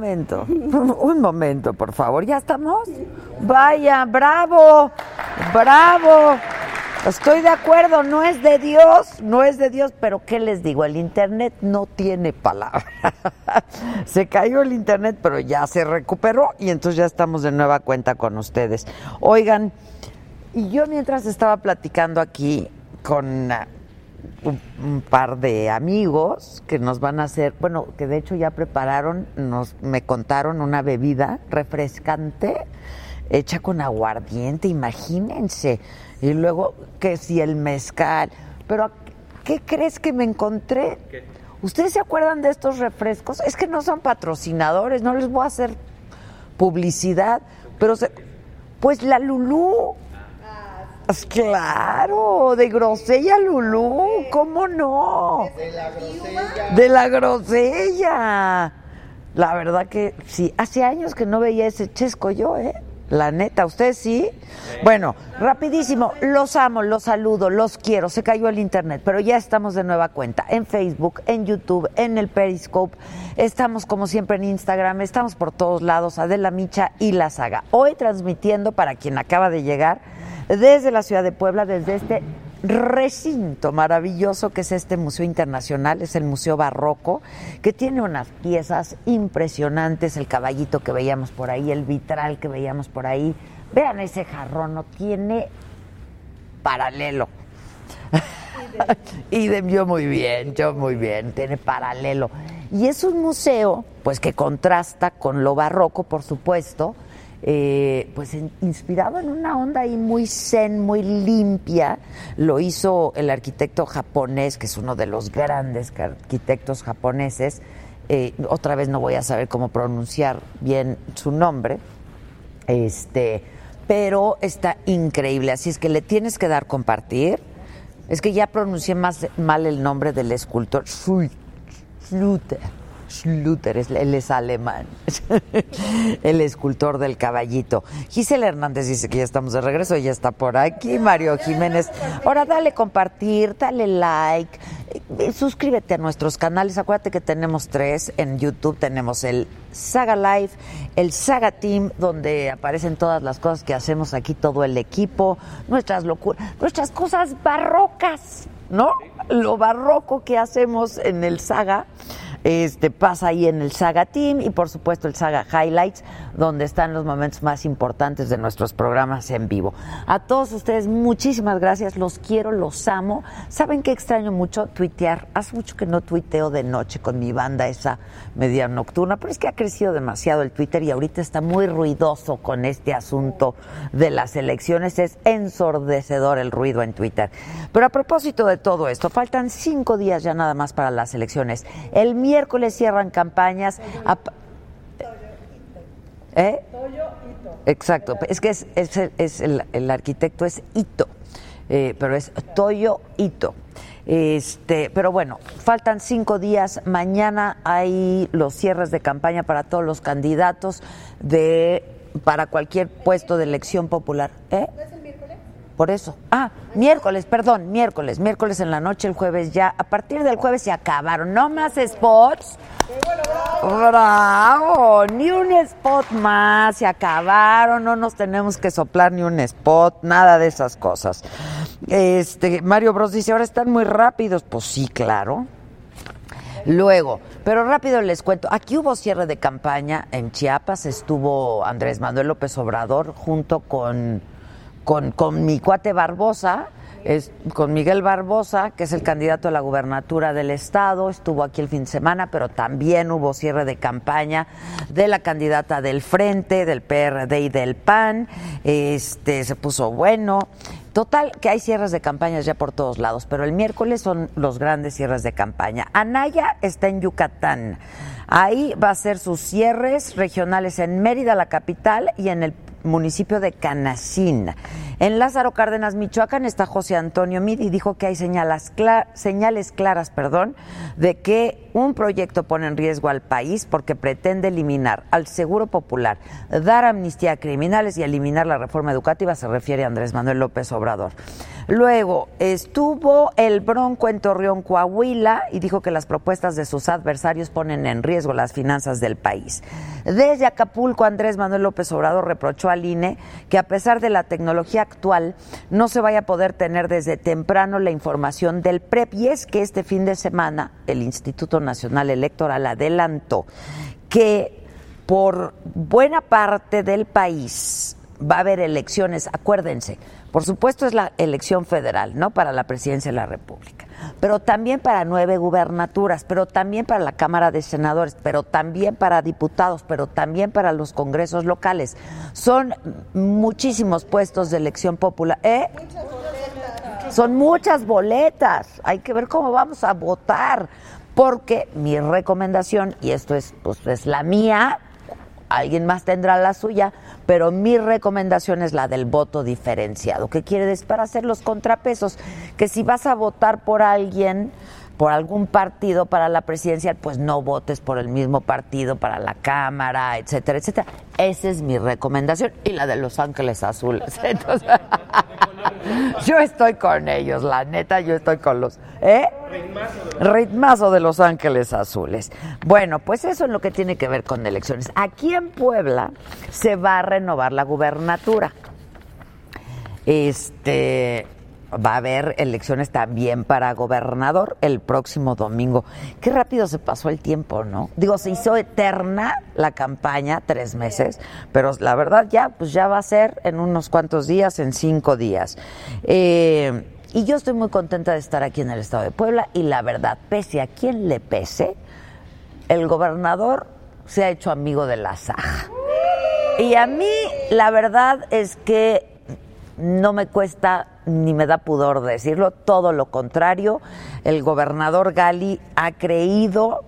Momento, un momento, por favor. ¿Ya estamos? Vaya, bravo, bravo. Estoy de acuerdo, no es de Dios, no es de Dios, pero ¿qué les digo? El Internet no tiene palabra. se cayó el Internet, pero ya se recuperó y entonces ya estamos de nueva cuenta con ustedes. Oigan, y yo mientras estaba platicando aquí con un, un par de amigos que nos van a hacer, bueno, que de hecho ya prepararon, nos me contaron una bebida refrescante hecha con aguardiente, imagínense. Y luego que si el mezcal, pero ¿qué crees que me encontré? ¿Ustedes se acuerdan de estos refrescos? Es que no son patrocinadores, no les voy a hacer publicidad, pero se- pues la Lulú. Pues claro, de grosella Lulú, ¿cómo no? De la grosella. De la grosella. La verdad que sí, hace años que no veía ese chesco yo, ¿eh? La neta, ¿usted sí? Bueno, rapidísimo, los amo, los saludo, los quiero, se cayó el internet, pero ya estamos de nueva cuenta en Facebook, en YouTube, en el Periscope, estamos como siempre en Instagram, estamos por todos lados, Adela Micha y La Saga. Hoy transmitiendo para quien acaba de llegar desde la ciudad de Puebla, desde este recinto maravilloso que es este Museo Internacional, es el Museo Barroco, que tiene unas piezas impresionantes, el caballito que veíamos por ahí, el vitral que veíamos por ahí. Vean ese jarrón, no tiene paralelo. y de, yo muy bien, yo muy bien, tiene paralelo. Y es un museo, pues que contrasta con lo barroco, por supuesto, eh, pues inspirado en una onda ahí muy zen, muy limpia. Lo hizo el arquitecto japonés, que es uno de los grandes arquitectos japoneses. Eh, otra vez no voy a saber cómo pronunciar bien su nombre. Este, pero está increíble, así es que le tienes que dar compartir. Es que ya pronuncié más mal el nombre del escultor, Schluter. Schluter, él es alemán, el escultor del caballito. Gisela Hernández dice que ya estamos de regreso, ya está por aquí. Mario Jiménez, ahora dale compartir, dale like, eh, suscríbete a nuestros canales. Acuérdate que tenemos tres en YouTube: tenemos el Saga Live, el Saga Team, donde aparecen todas las cosas que hacemos aquí, todo el equipo, nuestras locuras, nuestras cosas barrocas, ¿no? Lo barroco que hacemos en el Saga este pasa ahí en el Saga Team y por supuesto el Saga Highlights, donde están los momentos más importantes de nuestros programas en vivo. A todos ustedes, muchísimas gracias, los quiero, los amo. ¿Saben qué extraño mucho? Tuitear. Hace mucho que no tuiteo de noche con mi banda esa media nocturna, pero es que ha crecido demasiado el Twitter y ahorita está muy ruidoso con este asunto de las elecciones. Es ensordecedor el ruido en Twitter. Pero a propósito de todo esto, faltan cinco días ya nada más para las elecciones. El miércoles cierran campañas. a- ¿Eh? Exacto, es que es, es el, es el- el arquitecto es Ito, eh, pero es Toyo Ito. Este, pero bueno, faltan cinco días. Mañana hay los cierres de campaña para todos los candidatos de para cualquier puesto de elección popular. ¿Eh? Por eso. Ah, miércoles, perdón, miércoles, miércoles en la noche, el jueves ya. A partir del jueves se acabaron. No más spots. Bravo, ni un spot más, se acabaron, no nos tenemos que soplar ni un spot, nada de esas cosas. Este, Mario Bros dice, ahora están muy rápidos. Pues sí, claro. Luego, pero rápido les cuento, aquí hubo cierre de campaña en Chiapas, estuvo Andrés Manuel López Obrador junto con, con, con mi cuate Barbosa, es con Miguel Barbosa, que es el candidato a la gubernatura del estado, estuvo aquí el fin de semana, pero también hubo cierre de campaña de la candidata del Frente, del PRD y del PAN. Este se puso bueno. Total, que hay cierres de campañas ya por todos lados, pero el miércoles son los grandes cierres de campaña. Anaya está en Yucatán. Ahí va a ser sus cierres regionales en Mérida, la capital, y en el municipio de Canacín. En Lázaro Cárdenas, Michoacán, está José Antonio Mid y dijo que hay señales, claras perdón, de que un proyecto pone en riesgo al país porque pretende eliminar al Seguro Popular, dar amnistía a criminales y eliminar la reforma educativa, se refiere a Andrés Manuel López Obrador. Luego estuvo el Bronco en Torreón, Coahuila, y dijo que las propuestas de sus adversarios ponen en riesgo las finanzas del país. Desde Acapulco, Andrés Manuel López Obrador reprochó al INE que a pesar de la tecnología actual, no se vaya a poder tener desde temprano la información del PREP. Y es que este fin de semana el Instituto Nacional Electoral adelantó que por buena parte del país va a haber elecciones, acuérdense, por supuesto es la elección federal, ¿no? Para la presidencia de la República, pero también para nueve gubernaturas, pero también para la Cámara de Senadores, pero también para diputados, pero también para los congresos locales. Son muchísimos puestos de elección popular. ¿Eh? Son muchas boletas. Hay que ver cómo vamos a votar. Porque mi recomendación, y esto es, pues, es la mía, alguien más tendrá la suya, pero mi recomendación es la del voto diferenciado. ¿Qué quiere decir? Para hacer los contrapesos, que si vas a votar por alguien, por algún partido para la presidencial, pues no votes por el mismo partido para la Cámara, etcétera, etcétera. Esa es mi recomendación y la de Los Ángeles Azules. Entonces, yo estoy con ellos, la neta, yo estoy con los... ¿Eh? Ritmazo de Los Ángeles Azules. Bueno, pues eso es lo que tiene que ver con elecciones. Aquí en Puebla se va a renovar la gubernatura. Este va a haber elecciones también para gobernador el próximo domingo. Qué rápido se pasó el tiempo, ¿no? Digo, se hizo eterna la campaña, tres meses, pero la verdad ya, pues ya va a ser en unos cuantos días, en cinco días. Eh, y yo estoy muy contenta de estar aquí en el estado de Puebla y la verdad, pese a quien le pese, el gobernador se ha hecho amigo de la Saja. Y a mí la verdad es que no me cuesta ni me da pudor decirlo, todo lo contrario, el gobernador Gali ha creído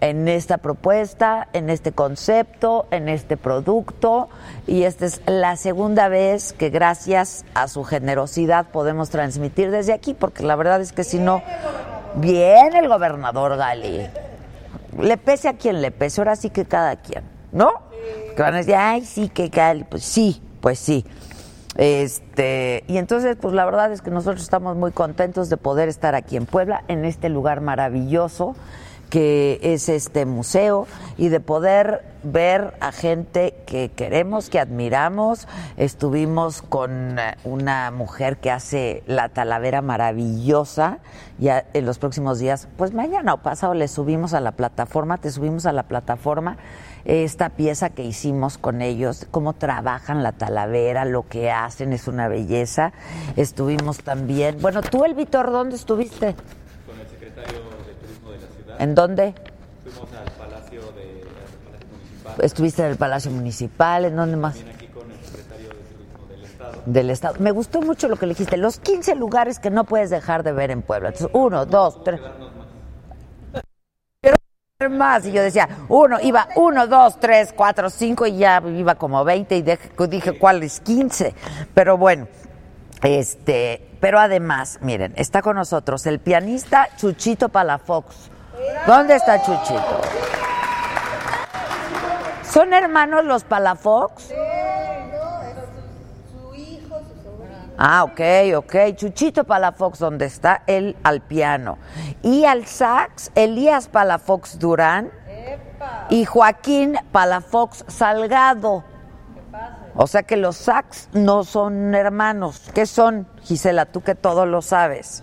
en esta propuesta, en este concepto, en este producto y esta es la segunda vez que gracias a su generosidad podemos transmitir desde aquí, porque la verdad es que si no, viene el gobernador Gali, le pese a quien le pese, ahora sí que cada quien, ¿no? Que van a decir, ay, sí, que Gali, pues sí, pues sí. Este, y entonces, pues la verdad es que nosotros estamos muy contentos de poder estar aquí en Puebla, en este lugar maravilloso que es este museo y de poder ver a gente que queremos, que admiramos. Estuvimos con eh, una mujer que hace la talavera maravillosa. Ya en los próximos días, pues mañana o pasado le subimos a la plataforma, te subimos a la plataforma esta pieza que hicimos con ellos, cómo trabajan la talavera, lo que hacen, es una belleza. Estuvimos también, bueno, tú, el Vitor, ¿dónde estuviste? Con el secretario de Turismo de la ciudad. ¿En dónde? Fuimos al Palacio, de, al Palacio Municipal. Estuviste en el Palacio Municipal, ¿en dónde más? También aquí con el secretario de Turismo del Estado. Del Estado. Me gustó mucho lo que le dijiste, los 15 lugares que no puedes dejar de ver en Puebla. Entonces, uno, dos, tres. Más. Y yo decía, uno, iba uno, dos, tres, cuatro, cinco, y ya iba como 20 y dije, ¿cuál es 15? Pero bueno, este, pero además, miren, está con nosotros el pianista Chuchito Palafox. ¿Dónde está Chuchito? ¿Son hermanos los Palafox? Ah, ok, ok. Chuchito Palafox, donde está él al piano. Y al sax, Elías Palafox Durán. Y Joaquín Palafox Salgado. O sea que los Sachs no son hermanos. ¿Qué son, Gisela? Tú que todo lo sabes.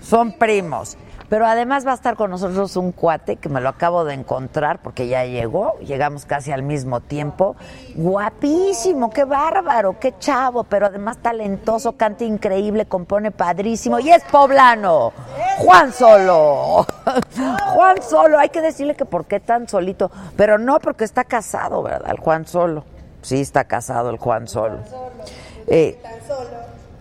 Son primos. Pero además va a estar con nosotros un cuate que me lo acabo de encontrar porque ya llegó, llegamos casi al mismo tiempo. Guapísimo, qué bárbaro, qué chavo, pero además talentoso, canta increíble, compone padrísimo y es poblano. Juan Solo. Juan Solo, hay que decirle que por qué tan solito, pero no porque está casado, ¿verdad? El Juan Solo. Sí, está casado el Juan Solo. Eh,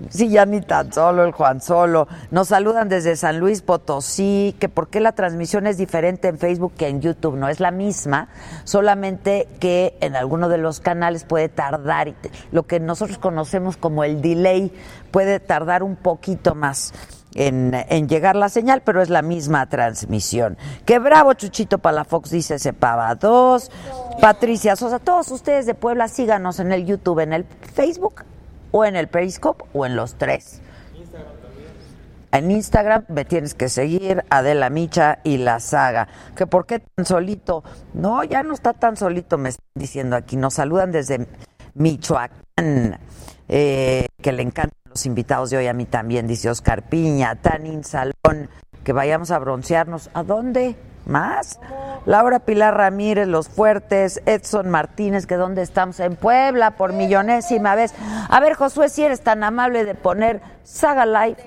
Sí, ya ni tan solo el Juan Solo. Nos saludan desde San Luis Potosí, que por qué la transmisión es diferente en Facebook que en YouTube. No es la misma, solamente que en alguno de los canales puede tardar, lo que nosotros conocemos como el delay, puede tardar un poquito más. En, llegar la señal, pero es la misma transmisión. Que bravo, Chuchito Palafox, dice Cepava 2. Patricia Sosa, todos ustedes de Puebla, síganos en el YouTube, en el Facebook o en el Periscope o en los tres. En Instagram me tienes que seguir, Adela Micha y La Saga. Que por qué tan solito. No, ya no está tan solito, me están diciendo aquí. Nos saludan desde Michoacán, eh, que le encantan los invitados de hoy a mí también, dice Oscar Piña, Tanin Salón, que vayamos a broncearnos. ¿A dónde? ¿Más? Laura Pilar Ramírez, Los Fuertes, Edson Martínez, que dónde estamos en Puebla por millonésima vez. A ver, Josué, si eres tan amable de poner Saga Live,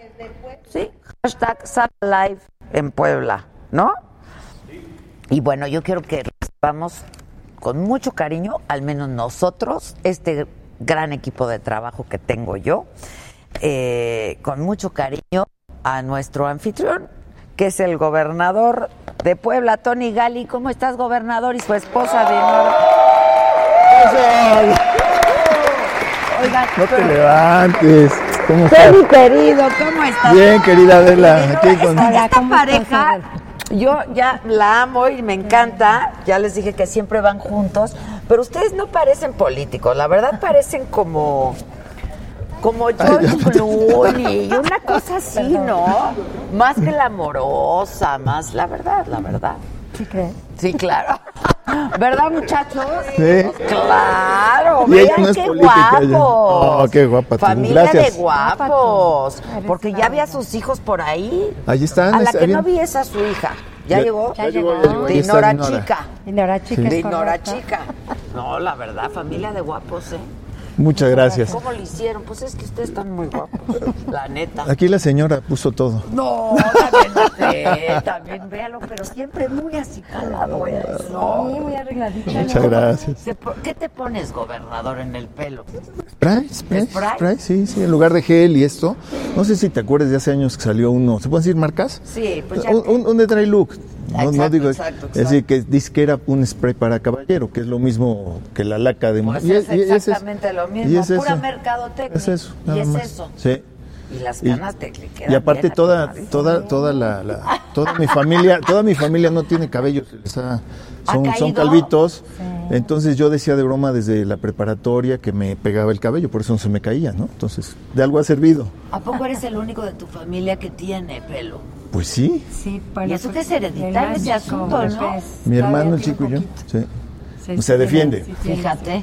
¿sí? Hashtag Saga Live en Puebla, ¿no? Y bueno, yo quiero que recibamos con mucho cariño, al menos nosotros, este gran equipo de trabajo que tengo yo, eh, con mucho cariño a nuestro anfitrión, que es el gobernador de Puebla, Tony Gali. ¿Cómo estás, gobernador? Y su esposa de Oigan, no te levantes. ¿Cómo estás? Tony querido, ¿cómo estás? Bien, querida Adela. Aquí con... Esta pareja, yo ya la amo y me encanta. Ya les dije que siempre van juntos. Pero ustedes no parecen políticos, la verdad parecen como como George Clooney, una cosa así, ¿no? Más que la amorosa, más la verdad, la verdad. ¿Sí crees? Sí, claro. ¿Verdad, muchachos? Sí. Claro, Y vean no es qué política, guapos. Oh, qué guapa tú. Familia Gracias. de guapos. Porque ya vi a sus hijos por ahí. Allí están. A la que bien. no vi es a su hija. ¿Ya, Ya- llegó? Ya llegó, ya llegó. De Nora. Chica. Y Nora Chica es De Nora. Chica. No, la verdad, familia de guapos, ¿eh? Muchas gracias. ¿Cómo lo hicieron? Pues es que ustedes están muy guapos, la neta. Aquí la señora puso todo. No, también, sé, también véalo, pero siempre muy así calado, ¿eh? No. Sí, muy arregladita. Muchas gracias. ¿Qué te pones, gobernador, en el pelo? Spray, spray, ¿Spray? spray, sí, sí, en lugar de gel y esto. No sé si te acuerdas de hace años que salió uno. ¿Se pueden decir marcas? Sí, pues ya. Un, un, un de dry look. No, digo, exacto, es decir, que dice que era un spray para caballero, que es lo mismo que la laca de Pues y es y exactamente lo mismo, Y es pura eso. mercadotecnia. Es eso, Y es más. eso. Sí. Y las Y- canas te quedan Y aparte bien toda toda toda la, la- toda mi familia toda mi familia no tiene cabello, se les ha- ¿Ha son, son calvitos. Entonces yo decía de broma desde la preparatoria que me pegaba el cabello, por eso no se me caía, ¿no? Entonces, de algo ha servido. ¿A poco eres el único de tu familia que tiene pelo? Pues sí, Sí, Y eso que es hereditario ese asunto, ¿no? mi hermano el chico y yo. Sí. Se defiende. Fíjate.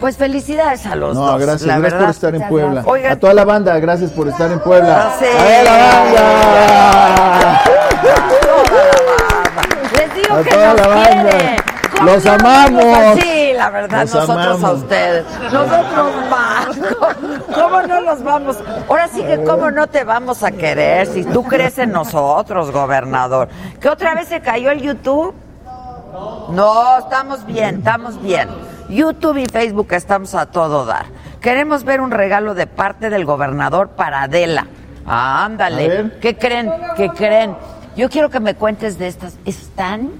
Pues felicidades a los No, dos. gracias, la gracias por estar en Puebla. Oigan. A toda la banda, gracias por estar en Puebla. Sí. ¡A ver, la banda! Les digo A que toda nos la banda. quiere. ¿Cómo Los no amamos. Sí, la verdad, Los nosotros a ustedes. Nosotros más. ¿Cómo no los vamos? Ahora sí que cómo no te vamos a querer si tú crees en nosotros, gobernador. ¿Que otra vez se cayó el YouTube? No, estamos bien, estamos bien. YouTube y Facebook estamos a todo dar. Queremos ver un regalo de parte del gobernador para Adela. Ándale. ¿Qué creen? ¿Qué creen? Yo quiero que me cuentes de estas. Están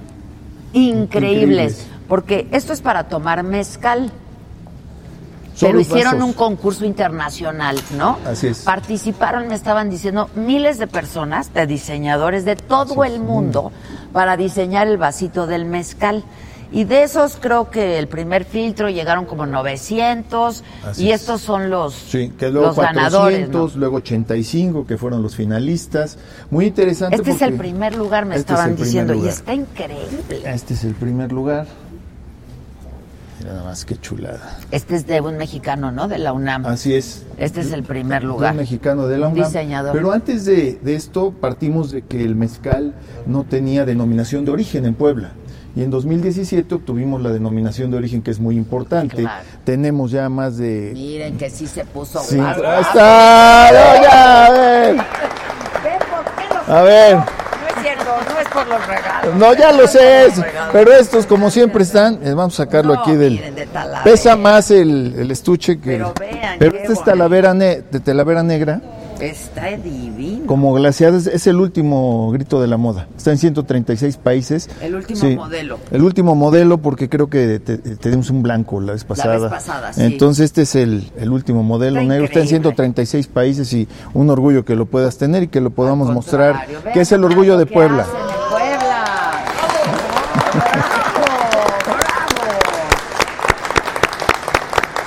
increíbles. Increíbles. Porque esto es para tomar mezcal. Pero hicieron vasos. un concurso internacional, ¿no? Así es. Participaron, me estaban diciendo, miles de personas, de diseñadores de todo el mundo, para diseñar el vasito del mezcal. Y de esos creo que el primer filtro llegaron como 900 Así y es. estos son los, Sí, que luego los ganadores. ¿no? 400, luego 85, que fueron los finalistas. Muy interesante. Este es el primer lugar, me Este es estaban diciendo, y está increíble. Este es el primer lugar. Mira nada más, qué chulada. Este es de un mexicano, ¿no? De la UNAM. Así es. Este es el primer de lugar. un mexicano de la Un UNAM. diseñador. Pero antes de, de esto partimos de que el mezcal no tenía denominación de origen en Puebla. Y en 2017 obtuvimos la denominación de origen que es muy importante. Claro. Tenemos ya más de... Miren que sí se puso Sí, ahí está, ya, a ver. Ven, ¿por qué los- A ver. No es cierto, no es por los regalos. No, ya lo sé, pero estos como siempre están, vamos a sacarlo No, aquí del... miren, de Talavera. Pesa más el, el estuche que... Pero vean, pero este es talavera ne- de talavera negra, Está divino. como glaciada, es, el último grito de la moda. Está en 136 países. El último Sí, modelo. El último modelo porque creo que te, te dimos un blanco la vez pasada. pasada, sí. Entonces este es el, el último modelo Está negro. Está en increíble. 136 países y un orgullo que lo puedas tener y que lo podamos mostrar, que es el orgullo lo de Puebla. ¡Bravo! ¡Bravo!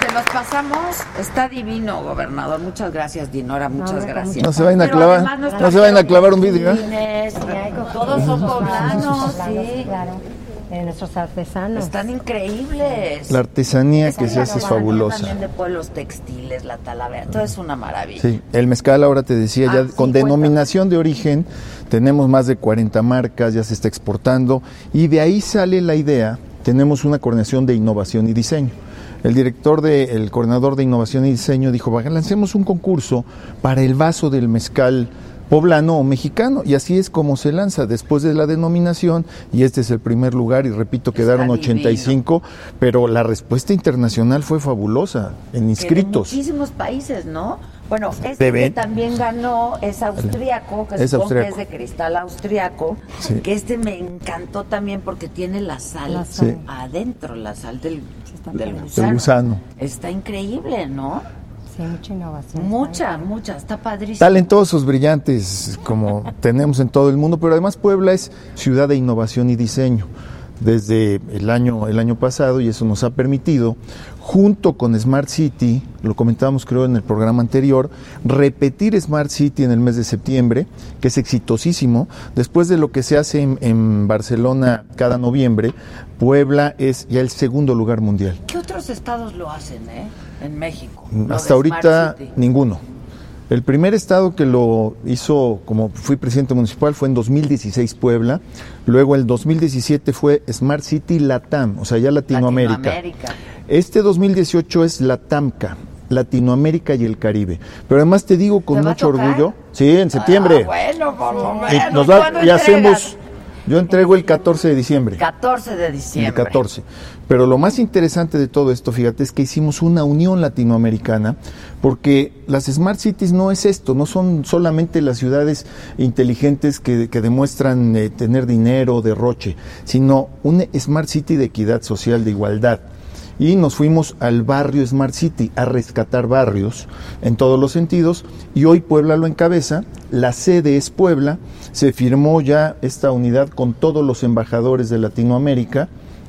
Se los pasamos. Está divino, gobernador. Muchas gracias, Dinora. Muchas gracias. No se vayan a clavar- no se vayan a clavar un vidrio, ¿eh? Todos son poblanos, sí. Claro, de nuestros artesanos. Están increíbles. La artesanía Esa que se hace es fabulosa. También de pueblos textiles, la talavera. Todo es una maravilla. Sí, el mezcal ahora te decía Ah, ya sí, con cuéntame. denominación de origen, tenemos más de 40 marcas, ya se está exportando y de ahí sale la idea, tenemos una coordinación de innovación y diseño. El director de, el coordinador de innovación y diseño dijo, "Va, lancemos un concurso para el vaso del mezcal poblano o mexicano y así es como se lanza después de la denominación y este es el primer lugar y repito quedaron divino. 85 pero la respuesta internacional fue fabulosa en Que de inscritos muchísimos países, ¿no? Bueno, este que también ganó es austriaco, que Es supongo que es de cristal austriaco, Sí. que este me encantó también porque tiene la sal La sal. Sí. adentro, la sal del, gusano. Del gusano. Está increíble, ¿no? Sí, mucha innovación. Mucha, mucha, está padrísimo. Talentosos, brillantes, como tenemos en todo el mundo, pero además Puebla es ciudad de innovación y diseño. Desde el año, el año pasado, y eso nos ha permitido, junto con Smart City, lo comentábamos creo en el programa anterior, repetir Smart City en el mes de septiembre, que es exitosísimo. Después de lo que se hace en, en Barcelona cada noviembre, Puebla es ya el segundo lugar mundial. ¿Qué otros estados lo hacen, eh? En México. Hasta ahorita ninguno. El primer estado que lo hizo como fui presidente municipal fue en 2016 Puebla, luego el 2017 fue Smart City Latam, o sea, ya Latinoamérica. Latinoamérica. Este 2018 es Latamca, Latinoamérica y el Caribe. Pero además te digo con ¿Te va a mucho orgullo, sí, en septiembre. Ah, bueno, por lo menos. nos va- ¿Cuándo y hacemos yo entrego el 14 de diciembre. 14 de El diciembre. 14. Pero lo más interesante de todo esto, fíjate, es que hicimos una unión latinoamericana, porque las Smart Cities no es esto, no son solamente las ciudades inteligentes que, que demuestran eh, tener dinero, derroche, sino una Smart City de equidad social, de igualdad. Y nos fuimos al barrio Smart City a rescatar barrios en todos los sentidos. Y hoy Puebla lo encabeza. La sede es Puebla. Se firmó ya esta unidad con todos los embajadores de Latinoamérica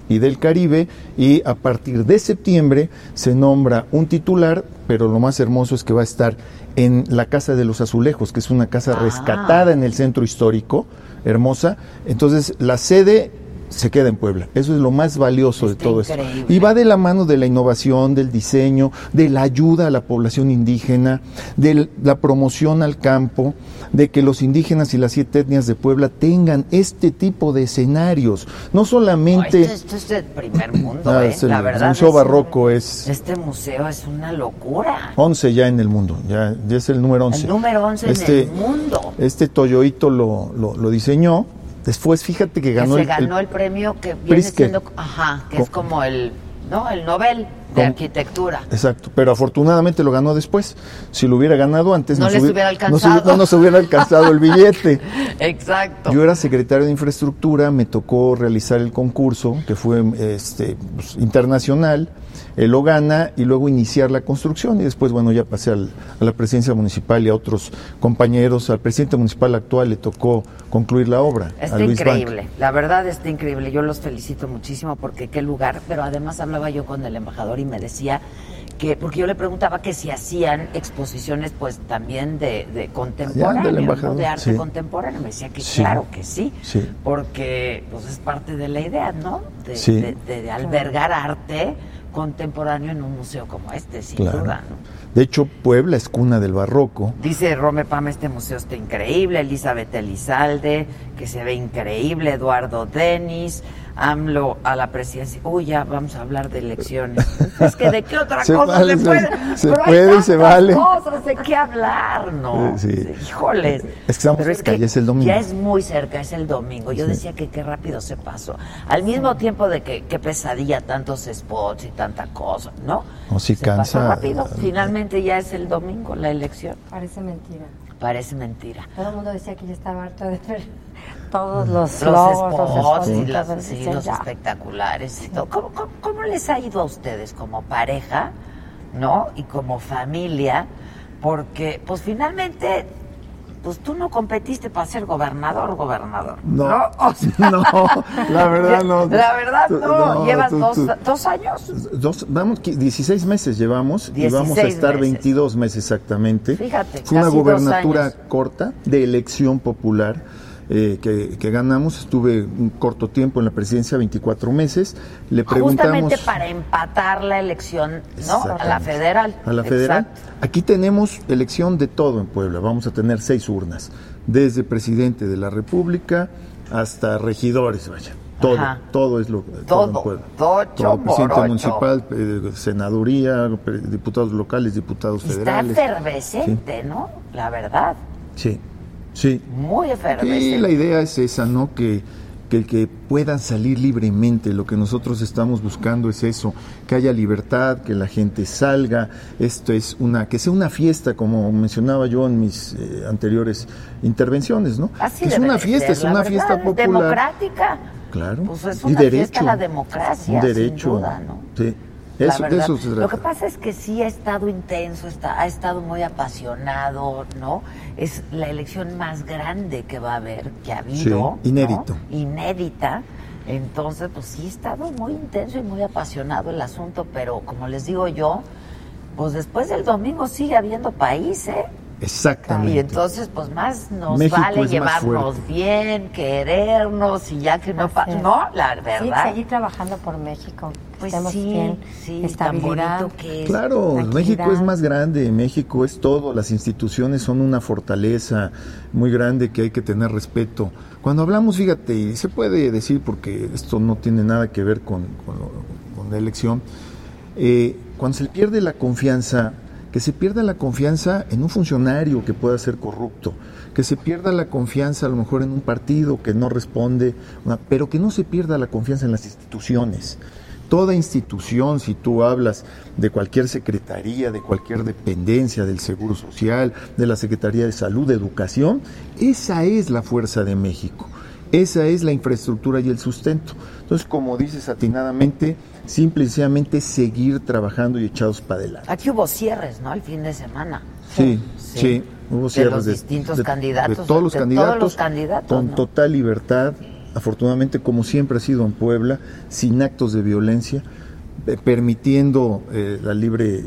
y del Caribe y a partir de septiembre se nombra un titular, pero lo más hermoso es que va a estar en la Casa de los Azulejos, que es una casa Ah. rescatada en el centro histórico, hermosa. Entonces la sede se queda en Puebla. Eso es lo más valioso Está de todo esto. Y va de la mano de la innovación, del diseño, de la ayuda a la población indígena, de la promoción al campo, de que los indígenas y las siete etnias de Puebla tengan este tipo de escenarios. No No, solamente... esto, esto es del primer mundo, Ah, ¿eh? es el La verdad. Museo es- Barroco es Este museo es una locura. 11 ya en el mundo, ya, ya es el número 11. El número 11 Este- en el mundo. Este Toyoito lo, lo, lo diseñó. Después, fíjate que Que ganó se el, ganó el- el premio que viene Pritzker. siendo, ajá, que Co- es como el, ¿no? El Nobel de arquitectura. Exacto, pero afortunadamente lo ganó después. Si lo hubiera ganado antes, No nos hubiera alcanzado. No, nos hubiera alcanzado el billete. Exacto. Yo era secretario de infraestructura, me tocó realizar el concurso, que fue este, pues, internacional. Él lo gana y luego iniciar la construcción. Y después, bueno, ya pasé al- a la presidencia municipal y a otros compañeros. Al presidente municipal actual le tocó concluir la obra. Está Bank. increíble, la verdad está increíble. Yo los felicito muchísimo porque qué lugar, pero además hablaba yo con el embajador y me decía que porque yo le preguntaba que si hacían exposiciones pues también de, de contemporáneo, del ¿no? de arte sí. contemporáneo. Me decía que Sí. claro que sí, Sí. porque pues es parte de la idea, ¿no? De, albergar arte contemporáneo en un museo como este, sin Claro. duda, ¿no? De hecho, Puebla es cuna del barroco. Dice Rome Pam, este museo está increíble, Elizabeth Elizalde, que se ve increíble, Eduardo Denis, AMLO a la presidencia. Uy, ya vamos a hablar de elecciones. Es que de qué otra Se cosa vale, se puede. se Pero hay se vale. cosas de qué hablar, ¿no? Sí. Híjoles. Es que estamos Pero cerca, ya es el domingo. Ya es muy cerca, es el domingo. Yo Sí. decía que qué rápido se pasó. Al mismo tiempo de que qué pesadilla tantos spots y tanta cosa, ¿no? No, se pasó cansa. rápido. Finalmente ya es el domingo la elección. Parece mentira. Parece mentira. Todo el mundo decía que ya estaba harto de ver todos los, Los logos, los spots spots y las- sí, los espectaculares y todo. ¿Cómo, cómo, cómo les ha ido a ustedes como pareja, no? Y como familia, porque pues finalmente, pues tú no competiste para ser gobernador, gobernador. No, O sea, no, la verdad no. La verdad no. no, Llevas tú- dos, tú- dos años. Dos, vamos, qui- 16 meses llevamos y vamos a 16 estar meses. 22 meses exactamente. Fíjate, Fue una gobernatura años. corta de elección popular eh, que, que ganamos. Estuve un corto tiempo en la presidencia, 24 meses. Le preguntamos... Justamente para empatar la elección, ¿no? A la federal. A la federal. Exacto. Aquí tenemos elección de todo en Puebla. Vamos a tener seis urnas, desde presidente de la República hasta regidores, vaya. Todo, Ajá. todo es lo Todo, en Puebla. tocho, todo, presidente morocho. municipal, eh, senaduría, diputados locales, diputados Está federales. efervescente, ¿no? La verdad. Sí, sí. Muy efervescente. Sí, la idea es esa, ¿no? Que, que el que puedan salir libremente, lo que nosotros estamos buscando es eso, que haya libertad, que la gente salga, esto es una, que sea una fiesta, como mencionaba yo en mis eh, anteriores intervenciones, ¿no? Así que es una fiesta, ser, es una verdad, fiesta es popular. Democrática. Claro. Pues es y una derecho. fiesta a la democracia, Un sin derecho. duda, ¿no? Sí. La de verdad. eso se Lo que pasa es que sí ha estado intenso, está, ha estado muy apasionado, ¿no? Es la elección más grande que va a haber, que ha habido. Sí, inédito. ¿no? Inédita. Entonces, pues sí ha estado muy intenso y muy apasionado el asunto, pero como les digo yo, pues después del domingo sigue habiendo país, ¿eh? Exactamente. Y entonces, pues más nos México vale llevarnos bien, querernos y ya que no pasa. No, la Sí, verdad. seguir trabajando por México. que Pues estemos sí, bien, sí, tan estabilidad. bonito que es. Claro, tranquilidad. México es más grande, México es todo, las instituciones son una fortaleza muy grande que hay que tener respeto. Cuando hablamos, fíjate, y se puede decir porque esto no tiene nada que ver con, con la elección, eh, cuando se pierde la confianza, que se pierda la confianza en un funcionario que pueda ser corrupto, que se pierda la confianza a lo mejor en un partido que no responde, pero que no se pierda la confianza en las instituciones. Toda institución, si tú hablas de cualquier secretaría, de cualquier dependencia del Seguro Social, de la Secretaría de Salud, de Educación, esa es la fuerza de México. Esa es la infraestructura y el sustento. Entonces, como dices atinadamente, simple y sencillamente seguir trabajando y echados para adelante. Aquí hubo cierres, ¿no? El fin de semana. Sí, sí, hubo De cierres los distintos candidatos, de todos los de candidatos, todos los candidatos, con ¿no? total libertad, afortunadamente como siempre ha sido en Puebla, sin actos de violencia, eh, permitiendo eh, la libre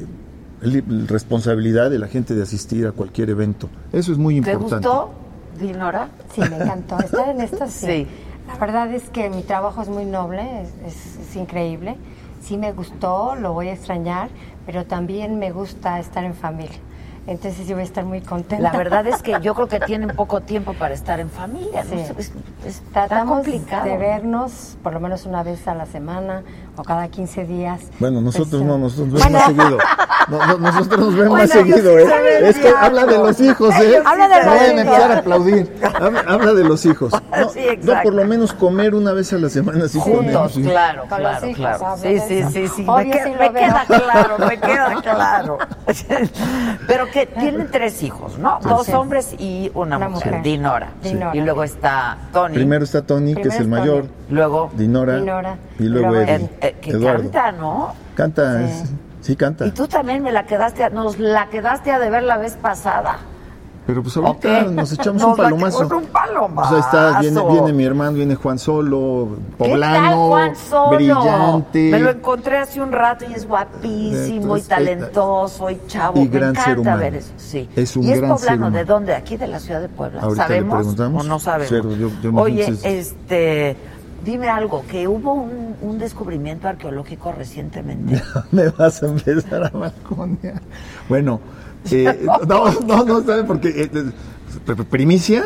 li- responsabilidad de la gente de asistir a cualquier evento. Eso es muy ¿Te importante. gustó, Dinora? Sí, me encantó. Estar en esto sí. Sí. La verdad es que mi trabajo es muy noble, es, es- es increíble. Sí me gustó, lo voy a extrañar, pero también me gusta estar en familia. Entonces yo voy a estar muy contenta. La verdad es que yo creo que tienen poco tiempo para estar en familia. ¿no? Sí. Es, es- está Tratamos complicado. de vernos por lo menos una vez a la semana o cada 15 días. Bueno, nosotros Pues, no, eh, nosotros nos vemos bueno, más seguido. No, no, nosotros nos vemos más Bueno, seguido, ellos sí ¿eh? Es habla de los hijos, ¿eh? Habla de No los vayan a hijos. empezar a aplaudir. Habla, habla de los hijos. No, Sí, no, por lo menos comer una vez a la semana sí Juntos, sí. claro, Con los claro, hijos, claro. Sí, sí, sí, sí. Obvio, me que- sí me queda claro, me queda claro. Pero que tienen tres hijos, ¿no? Dos hombres y una, Una mujer. mujer. Dinora. Dinora. Y luego está Tony. Primero está Tony, que es el mayor. Tony. Luego, Dinora, Dinora. y luego Luego Eddie, eh, eh, que Eduardo. canta, ¿no? Canta, sí canta. Y tú también me la quedaste, a- nos la quedaste a deber la vez pasada. Pero pues ahorita nos echamos Nos un palomazo. un palomazo. Pues ahí está, viene, viene mi hermano, viene Juan Solo, ¿Qué tal, poblano, Juan Solo? brillante. Me lo encontré hace un rato y es guapísimo y talentoso y chavo. y Me gran ser encanta humano. ver eso. Sí. Es un y es gran ser poblano. ¿de dónde? ¿Aquí de la ciudad de Puebla? Ahorita le ¿Sabemos preguntamos. o no sabemos? Cero, yo- yo me Oye, este, dime algo, que hubo un, un descubrimiento arqueológico recientemente. me vas a empezar a balconear. Bueno, eh, no, no, no, ¿sabe? Porque eh, eh, pr- primicia.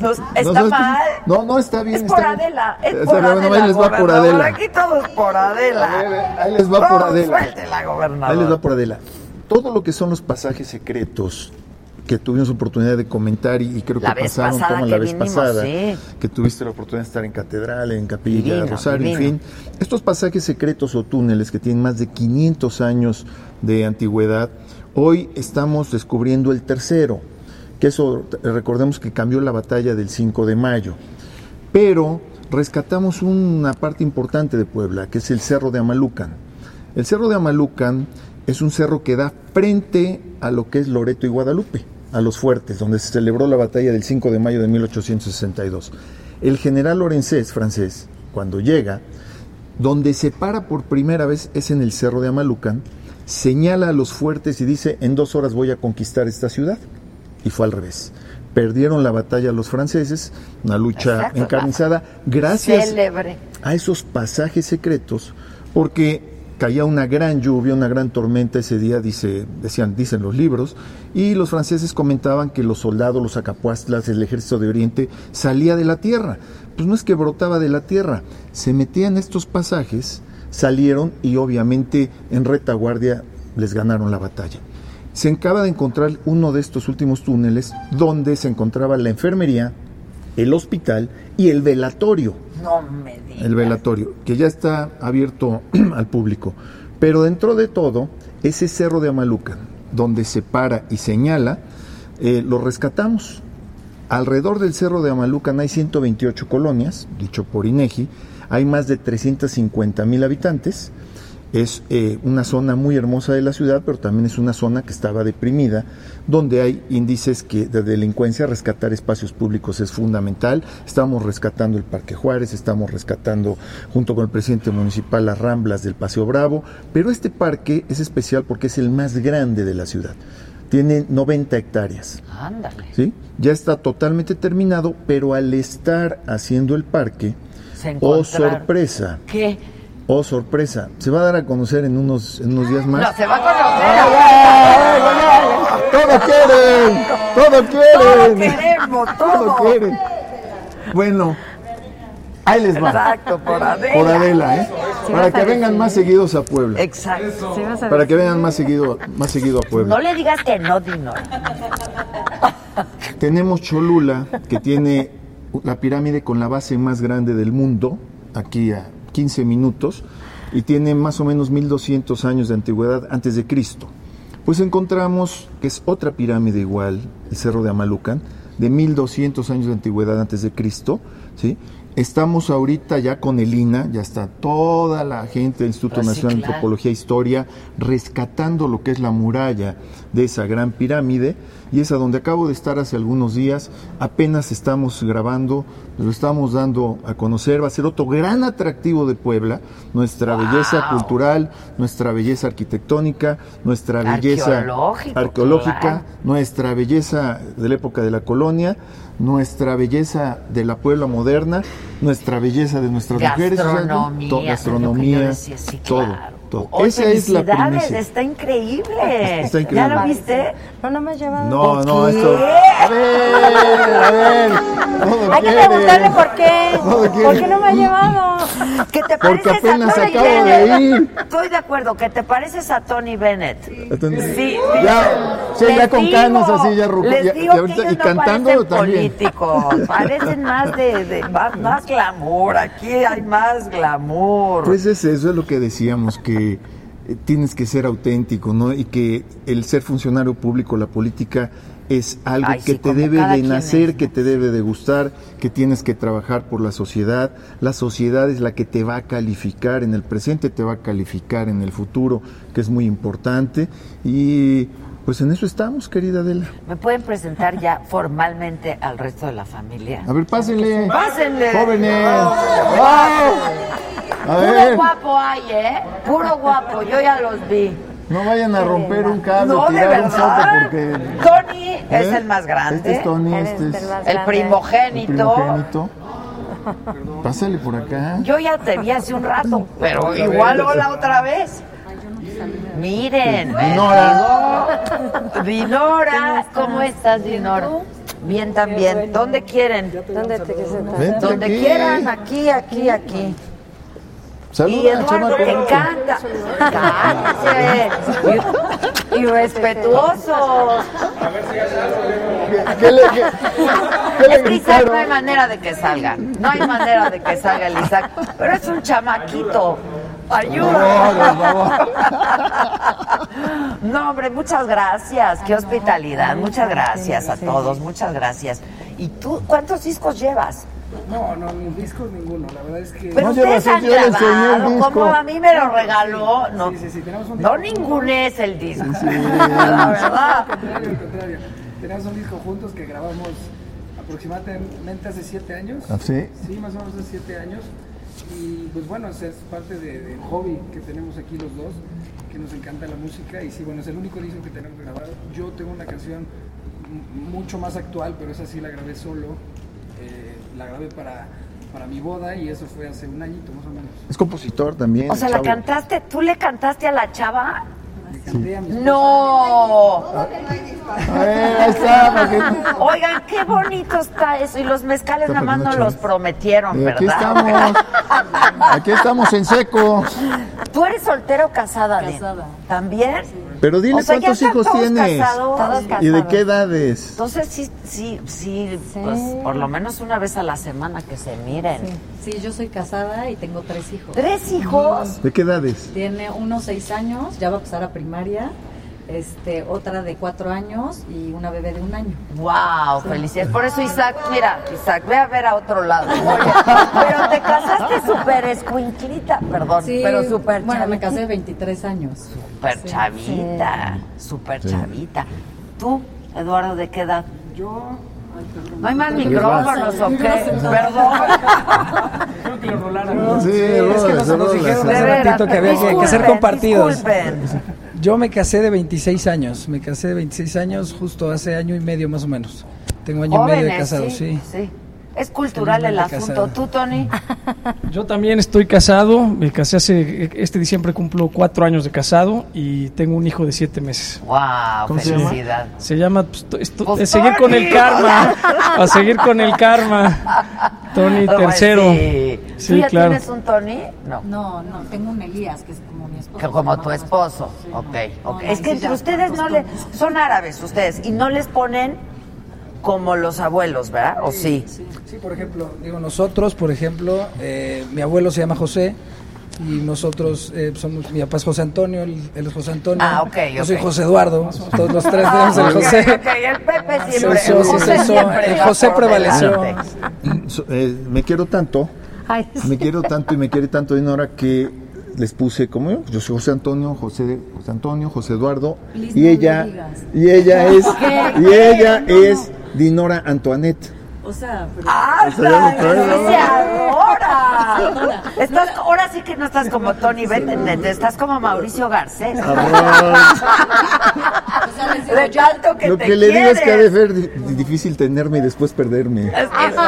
No, está No, mal. No, no, está bien. Es está por bien. Adela, es Está por bien, Adela. ahí les va por Adela. Aquí todo es por Adela. Ahí le- ahí les va por Adela. Suéltela. Ahí les va por Adela. Todo lo que son los pasajes secretos que tuvimos oportunidad de comentar y, y creo La que pasaron como la vez vinimos, pasada, sí. que tuviste la oportunidad de estar en Catedral, en Capilla, Divino, Rosario, en fin. Estos pasajes secretos o túneles que tienen más de 500 años de antigüedad, hoy estamos descubriendo el tercero, que eso recordemos que cambió la batalla del 5 de mayo. Pero rescatamos una parte importante de Puebla, que es el Cerro de Amalucan. El Cerro de Amalucan es un cerro que da frente a lo que es Loreto y Guadalupe, a los fuertes, donde se celebró la batalla del 5 de mayo de 1862. El general Lorenzés, francés, cuando llega, donde se para por primera vez es en el Cerro de Amalucan, señala a los fuertes y dice, en dos horas voy a conquistar esta ciudad. Y fue al revés. Perdieron la batalla los franceses, una lucha Exacto. encarnizada, gracias Célebre. a esos pasajes secretos, porque caía una gran lluvia, una gran tormenta ese día, dice, decían, dicen los libros, y los franceses comentaban que los soldados, los acapuastlas, el ejército de Oriente, salía de la tierra. Pues no es que brotaba de la tierra, se metían estos pasajes, salieron y obviamente en retaguardia les ganaron la batalla. Se acaba de encontrar uno de estos últimos túneles donde se encontraba la enfermería, el hospital y el velatorio No me digas. el velatorio, que ya está abierto al público. Pero dentro de todo, ese cerro de Amalucan, donde se para y señala, eh, lo rescatamos. Alrededor del cerro de Amalucan hay 128 colonias, dicho por INEGI, hay más de 350 mil habitantes. Es eh, una zona muy hermosa de la ciudad, pero también es una zona que estaba deprimida, donde hay índices que de delincuencia, rescatar espacios públicos es fundamental. Estamos rescatando el Parque Juárez, estamos rescatando junto con el presidente municipal las ramblas del Paseo Bravo, pero este parque es especial porque es el más grande de la ciudad. Tiene 90 hectáreas. Ándale. ¿sí? Ya está totalmente terminado, pero al estar haciendo el parque, Se oh sorpresa, ¿Qué? oh sorpresa, se va a dar a conocer en unos, en unos días más. No, se va a conocer. ¡Todo quieren! ¡Todo Todo quieren! queremos, ¡Todo todo. quieren! Bueno, ahí les va. Exacto, por Adela. Por Adela, ¿eh? Para que vengan decir. más seguidos a Puebla. Exacto. A Para que vengan más seguido, más seguido a No Puebla. le digas que no, Dino. Tenemos Cholula, que tiene la pirámide con la base más grande del mundo, aquí a 15 minutos, y tiene más o menos 1200 años de antigüedad antes de Cristo. Pues encontramos que es otra pirámide igual, el Cerro de Amalucan, de 1200 años de antigüedad antes de Cristo, ¿sí? Estamos ahorita ya con el INA, ya está toda la gente del Instituto Nacional de. Antropología e Historia rescatando lo que es la muralla de esa gran pirámide y es a donde acabo de estar hace algunos días, apenas estamos grabando, lo estamos dando a conocer, va a ser otro gran atractivo de Puebla, nuestra belleza cultural, nuestra belleza arquitectónica, nuestra belleza arqueológica, claro. nuestra belleza de la época de la colonia, nuestra belleza de la Puebla moderna, nuestra belleza de nuestras mujeres, Gastronomía. to- es lo que yo gastronomía, todo, todo. Oye, Esa es la primicia. Está increíble. Está ¿Ya increíble. lo viste? No, no me has llevado. No, no, ¿Qué? esto. A ver, a ver. todo Hay que preguntarle por qué. ¿Por qué no me ha llevado? ¿Qué te Porque pareces a apenas Tony acabo de Bennett? ir. Estoy de acuerdo, que te pareces a Tony Bennett. Entonces, Sí, ya, sí, les ya con digo, canas así, ya Les ya- digo ya ahorita- que ellos y no cantando parecen también. políticos, parecen más de, de- más, más glamour, aquí hay más glamour. Pues es eso, es lo que decíamos, que eh, tienes que ser auténtico, ¿no? Y que el ser funcionario público, la política, es algo Ay, que sí, te debe de nacer, es, que te debe de gustar, que tienes que trabajar por la sociedad. La sociedad es la que te va a calificar en el presente, te va a calificar en el futuro, que es muy importante. Y Pues en eso estamos, querida Adela. ¿Me pueden presentar ya formalmente al resto de la familia? A ver, pásenle. Pásenle. Jóvenes. ¡Wow! A Puro guapo hay, ¿eh? Puro guapo, yo ya los vi. no vayan a romper un cable, No, de tirar un porque... Tony es ¿Eh? el más grande. Este es Tony, este el es El grande. el primogénito. primogénito. Pásale por acá. Yo ya te vi hace un rato, pero igual hola otra vez. Miren. Dinora. Dinora, ¿cómo estás, Dinora? Bien también. ¿Dónde quieren? ¿Dónde te quieres Donde aquí. quieran, aquí, aquí, aquí. Y Saluda, Eduardo, chamaco. te encanta. Cállese. Y, y respetuosos. ¿Qué le, qué, qué le Es que Isaac no hay manera de que salga. No hay manera de que salga el Isaac. Pero es un chamaquito. Ayuda. No, hombre, muchas gracias. Qué hospitalidad. Muchas gracias a todos. Muchas gracias. ¿Y tú cuántos discos llevas? No, no, ni discos ninguno. La verdad es que. Pero No ustedes llevas, han grabado, disco. como a mí me lo regaló. No, Sí, sí, sí, tenemos un no disco. ningún es el disco. Sí. La verdad. Al contrario, al contrario. Tenemos un disco juntos que grabamos aproximadamente hace siete años. ¿Ah, sí? Sí, más o menos hace siete años. Y pues bueno, es es parte de- del hobby que tenemos aquí los dos, que nos encanta la música. Y sí, bueno, es el único disco que tenemos grabado. Yo tengo una canción mucho más actual, pero esa sí la grabé solo. Eh, la grabé para, para mi boda y eso fue hace un añito más o menos. Es compositor también. O sea, la chavo. cantaste, ¿tú le cantaste a la chava? No. Oigan, qué bonito está eso. Y los mezcales nada más no poniendo los prometieron, Y aquí ¿verdad? estamos. Aquí estamos en seco. ¿Tú eres soltero o casada? Casada. ¿También? Pero dile O sea, ya cuántos hijos todos tienes. casados. Todos ¿Y de qué edades? Entonces sí, sí, sí, Sí. pues por lo menos una vez a la semana que se miren. Sí, yo soy casada y tengo tres hijos. ¿Tres hijos? ¿De qué edades? Tiene uno seis años, ya va a pasar a primaria, este, otra de cuatro años y una bebé de un año. Wow, felicidades. Por eso Isaac, mira, Isaac, ve a ver a otro lado. Oye, pero te casaste súper escuinclita, perdón, pero súper Bueno, me casé de 23 años. Súper chavita, súper chavita. ¿Tú, Eduardo, de qué edad? Yo. ¿No hay más micrófonos o qué? Perdón. Creo que lo rolaron. Sí, es que nos, se nos rola, dijeron hace ratito que había que, que ser compartidos. disculpen. Yo me casé de 26 años, me casé de 26 años justo hace año y medio más o menos. Tengo año y medio de Jóvenes, casado, sí, sí. sí. Es cultural el asunto. casado. ¿Tú, Tony? Yo también estoy casado, me casé hace, este diciembre cumplo cuatro años de casado y tengo un hijo de siete meses. Wow, ¿Cómo se llama? felicidad. Se llama, pues, Pues, es seguir con el karma, a seguir con el karma. Tony Pues tercero. sí. ¿Tú Sí, ya claro. tienes un Tony? No. No, no, tengo un Elías, que es como mi esposo. Que como tu esposo. Sí. Ok, No, ok. no, Es que entre ya, ustedes no le. Son árabes ustedes y no les ponen como los abuelos, ¿verdad? ¿O sí? Sí, por ejemplo, digo, nosotros, por ejemplo, eh, mi abuelo se llama José y nosotros eh, somos, mi papá es José Antonio, él, él es José Antonio. Ah, ok, Yo soy. José Eduardo, todos los tres tenemos el Ok, José. ok, el Pepe siempre. Sí, el sí, José sí, sí, siempre el José prevaleció. So- eh, me quiero tanto, Ay, me quiero tanto y me quiere tanto Dinora que les puse como yo, yo soy José Antonio, José, José Antonio, José Eduardo y no ella y ella es y ella es Dinora Antoinette. O sea, pero... ¡Ah, sea, adora! Estás, ahora sí que no estás como Tony Bennett, estás como Mauricio Garcés. De tanto que Lo te que le digo es que ha de ser di- difícil tenerme y después perderme. Es que eso.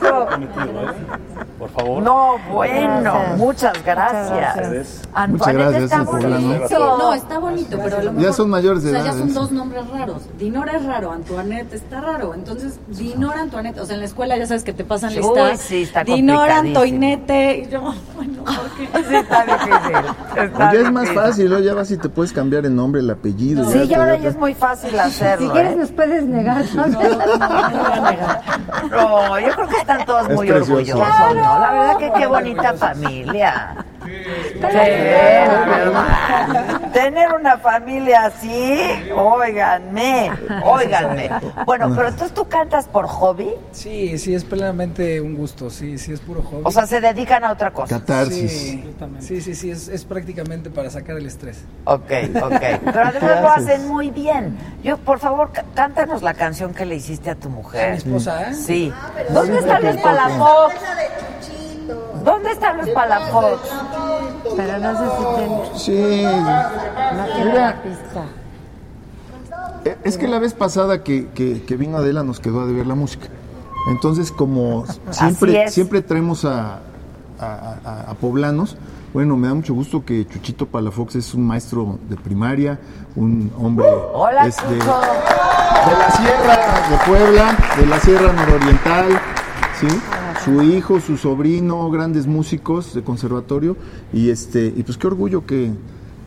Por favor. No, bueno, Gracias. muchas gracias. gracias. Antoinette Muchas gracias, está bonito. Sí, no, está bonito, pero a lo Ya mejor- son mayores de o sea, edad, ya son ¿eh? dos nombres raros. Dinora es raro, Antoinette está raro. Entonces, Dinora Antoinette, o sea, en la escuela ya sabes que te pasan Uy, lista. sí, está Dinora. Antoinette. Y yo, bueno, ¿por qué? Sí, está difícil. está Ya es más fácil, ¿no? Ya vas y te puedes cambiar el nombre, el apellido. Sí, ya ahora ya ya es muy fácil hacerlo. si quieres ¿eh? nos puedes negar. No, no, no, no yo creo que están todos Es muy precioso. orgullosos, ¿no? La verdad que qué bonita familia. Sí, la verdad. Tener una familia así, óiganme, óiganme. Bueno, pero entonces tú cantas por hobby, Sí, sí, es plenamente un gusto, sí, sí, es puro hobby. o sea, se dedican a otra cosa. Catarsis. Sí, sí, sí, sí, es, es prácticamente para sacar el estrés. Ok, ok. Pero además lo hacen muy bien. Yo, por favor, cántanos la canción que le hiciste a tu A mi mujer. esposa, ¿eh? Sí. ¿Dónde están los palafox? ¿Dónde están los palafox? Pero no sé si tiene, Sí. no tiene la pista. Eh, Es que la vez pasada que, que- que vino Adela nos quedó a deber la música. Entonces, como siempre, siempre traemos a, a- a- a poblanos, bueno, me da mucho gusto que Chuchito Palafox es un maestro de primaria, un hombre Hola, es de, de la sierra de Puebla, de la sierra nororiental, ¿sí? Su hijo, su sobrino, grandes músicos de conservatorio y este y pues qué orgullo que,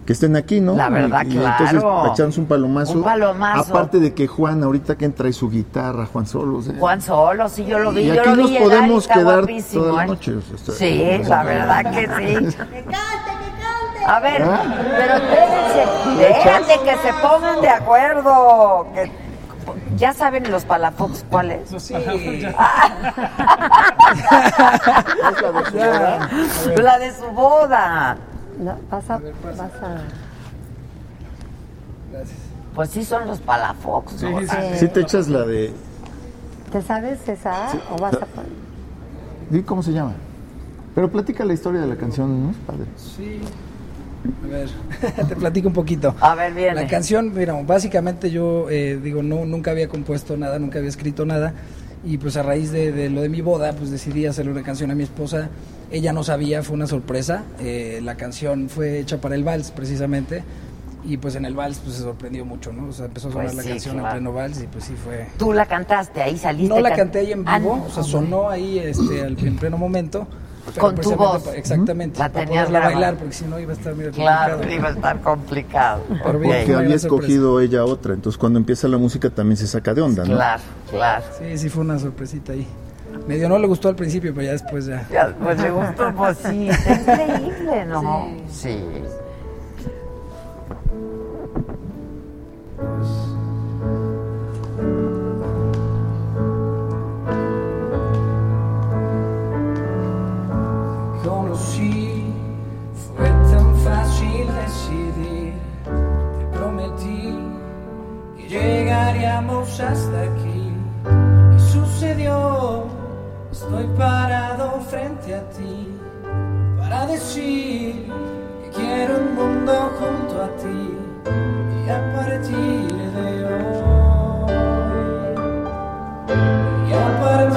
que estén aquí, ¿no? La verdad, Y- y Entonces, claro. para echarnos un palomazo. Un palomazo. Aparte de que Juan ahorita que trae su guitarra, Juan Solos. ¿eh? Juan Solo, sí, yo lo vi, Y yo aquí lo vi nos y podemos quedar guapísimo, toda la ¿eh? noche, o sea, está- Sí, la verdad que sí. A ver, ¿Ah? pero espérense, déjate que se pongan de acuerdo. que- ¿Ya saben los palafox cuáles? Sí. La de su boda. No, vas a, vas a... Gracias. Pues sí son los palafox, ¿no? Si te echas la de. ¿Te sabes esa o vas a poner? di ¿Cómo se llama? Pero platica la historia de la canción, ¿no? Es padre. Sí. A ver, te platico un poquito. A ver, viene. La canción, mira, básicamente yo eh, digo, no, nunca había compuesto nada, nunca había escrito nada. Y pues a raíz de, de lo de mi boda, pues decidí hacerle una canción a mi esposa. Ella no sabía, fue una sorpresa. Eh, la canción fue hecha para el vals, precisamente. Y pues en el vals pues se sorprendió mucho, ¿no? O sea, empezó a sonar Pues la sí, canción claro. en pleno vals y pues sí fue... Tú la cantaste, ahí saliste. No la can- canté ahí en Ah, vivo, no, o sea, sonó ahí este, al- en pleno momento. Con tu precisamente voz. exactamente. La para tenías poderla grabada. bailar, porque si no iba a estar medio Claro, complicado. iba a estar complicado. Pero bien. Porque había escogido ella otra. Entonces, cuando empieza la música también se saca de onda, ¿no? Claro, claro. Sí, sí fue una sorpresita ahí. Medio no le gustó al principio, pero ya después ya. Ya, pues le gustó, pues sí, está increíble, ¿no? Sí. Conocí, hasta aquí. Y sucedió, estoy parado frente a ti para decir que quiero un mundo junto a ti. Y a partir de hoy, y a partir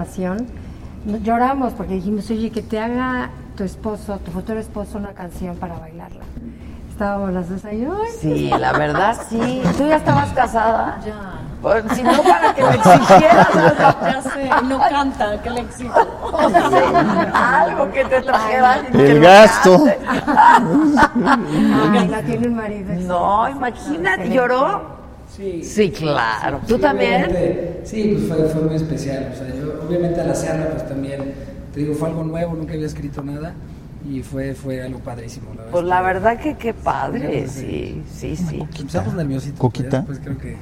grabación, no- lloramos porque dijimos, oye, que te haga tu esposo, tu futuro esposo, una canción para bailarla. Estábamos las dos ahí, ¡ay! Sí, la verdad sí. ¿Tú ya estabas casada? Ya. Pues, si no, para que me exigieras Ya sé, y no canta, ¿qué le exijo? algo que te trajera. alguien que El gasto. Ay, la tiene un marido. No, imagínate, ¿lloró? Sí, Sí, claro. ¿Tú Sí, también? obviamente, Sí, pues fue, fue muy especial. O sea, yo, obviamente, al hacerla, pues también, te digo, fue algo nuevo, nunca había escrito nada y fue, fue algo padrísimo. La verdad Pues es la verdad que qué padre, sí, sí, sí. Empezamos nerviositos. Coquita. Pues creo que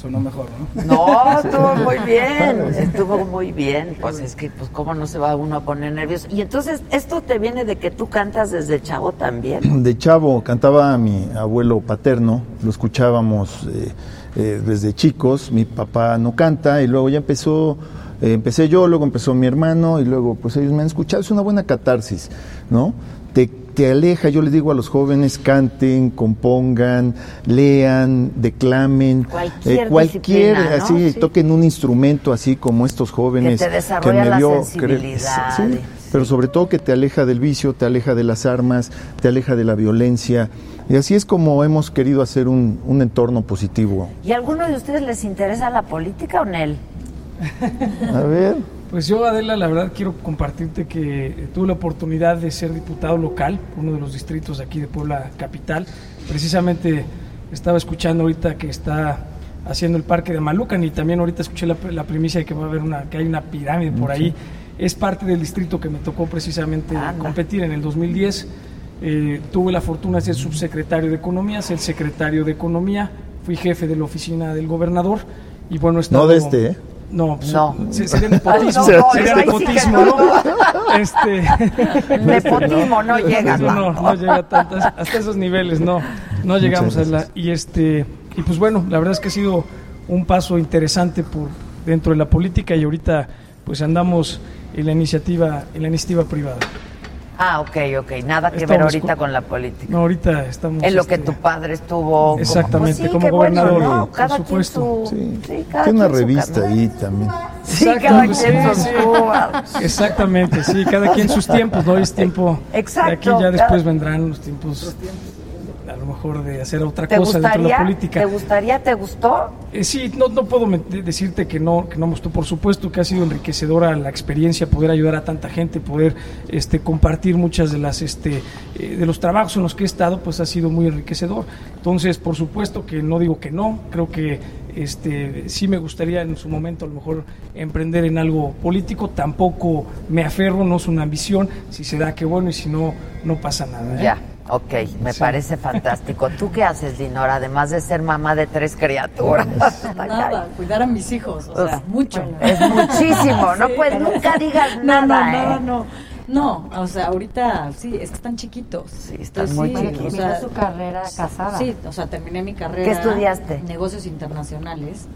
sonó mejor, ¿no? No, estuvo muy bien, estuvo muy bien. Pues es que, pues, ¿cómo no se va uno a poner nervioso? Y entonces, ¿esto te viene de que tú cantas desde chavo también? De chavo cantaba a mi abuelo paterno, lo escuchábamos eh, eh, desde chicos, mi papá no canta y luego ya empezó, eh, empecé yo, luego empezó mi hermano y luego pues ellos me han escuchado, es una buena catarsis, ¿no? Te, te aleja, yo les digo a los jóvenes, canten, compongan, lean, declamen, Cualquier cualquier ¿no? así, Sí. toquen un instrumento así como estos jóvenes Que te desarrolla me la sí, sí. pero sobre todo que te aleja del vicio, te aleja de las armas, te aleja de la violencia. Y así es como hemos querido hacer un, un entorno positivo. ¿Y a alguno de ustedes les interesa la política o Nel? A ver. Pues yo, Adela, la verdad quiero compartirte que eh, tuve la oportunidad de ser diputado local, uno de los distritos de aquí de Puebla Capital. Precisamente estaba escuchando ahorita que está haciendo el parque de Malucan y también ahorita escuché la, la primicia de que va a haber una, que hay una pirámide por ahí. Es parte del distrito que me tocó precisamente competir en el 2010. Eh, tuve la fortuna de ser subsecretario de Economía, ser secretario de Economía, fui jefe de la oficina del gobernador y bueno, he No de este, ¿eh? No, pues, No. se- sería nepotismo. No, no, sería nepotismo, ¿no? Este, El nepotismo no llega No, no, llega tanto, hasta esos niveles, no, no llegamos a la y este y pues bueno, la verdad es que ha sido un paso interesante por dentro de la política y ahorita pues andamos en la iniciativa en la iniciativa privada. Ah, ok, ok. Nada que ver Estamos ahorita con- con la política. No, ahorita estamos En lo que este, tu padre estuvo. como- Exactamente, Pues sí, como qué bueno, gobernador, ¿no? por Cada quien supuesto. su. Sí. sí, cada Tiene una quien revista ahí también. Sí, cada pues, quien sí, sus cubas. Exactamente, sí, cada quien sus tiempos, ¿no? Es tiempo. Exacto, De aquí ya cada- después vendrán los tiempos, a lo mejor de hacer otra ¿Te cosa dentro de la política. ¿Te gustaría? ¿Te gustó? Eh, sí, no, no puedo decirte que no, que no me gustó. Por supuesto que ha sido enriquecedora la experiencia, poder ayudar a tanta gente, poder este, compartir muchas de las este, eh, de los trabajos en los que he estado, pues ha sido muy enriquecedor. Entonces, por supuesto que no digo que no, creo que este, sí me gustaría en su momento a lo mejor emprender en algo político. Tampoco me aferro, no es una ambición. Si se da, qué bueno, y si no, no pasa nada. ¿eh? Ya, ok, me Sí. parece fantástico. ¿Tú qué haces, Dinora? Además de ser mamá de tres criaturas. Nada, cuidar a mis hijos, o sea, mucho. Es muchísimo, no pues nunca digas No, no, nada, nada, ¿eh? no. No, o sea, ahorita sí, es que están chiquitos. Sí, están muy chiquitos. Terminó su carrera casada. Sí, o sea, terminé mi carrera. ¿Qué estudiaste? Negocios internacionales.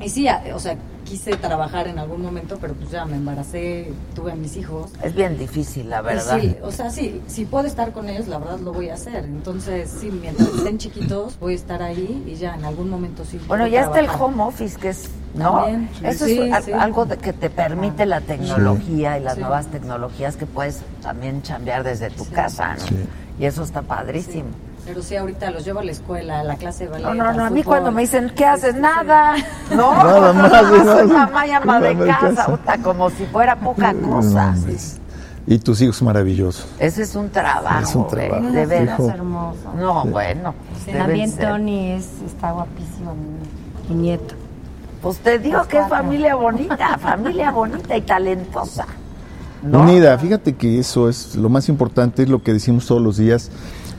Y sí, o sea, quise trabajar en algún momento, pero pues ya me embaracé, tuve a mis hijos. Es bien difícil, la Y verdad. Sí, o sea, sí, si puedo estar con ellos, la verdad lo voy a hacer. Entonces, sí, mientras estén chiquitos, voy a estar ahí y ya en algún momento sí. Bueno, ya está el home office, que es, ¿no? También, sí. Eso Sí, es sí. algo de- que te permite la tecnología y las Sí. nuevas tecnologías que puedes también chambear desde tu Sí. casa, ¿no? Sí. Y eso está padrísimo. Pero sí, ahorita los llevo a la escuela, a la clase de ballet. No, no, no, a mí fútbol. cuando me dicen, ¿qué haces? Nada. No, Nada más, soy mamá y ama de de casa, como si fuera poca cosa. No. Y tus hijos maravillosos. Ese es un trabajo, Es un trabajo. de veras. Hijo. hermoso. No, bueno. Sí, También ser. Tony es, está guapísimo, mi, mi nieto. Pues te digo Los que es familia bonita, familia bonita y talentosa. ¿no? Unida, fíjate que eso es lo más importante, es lo que decimos todos los días.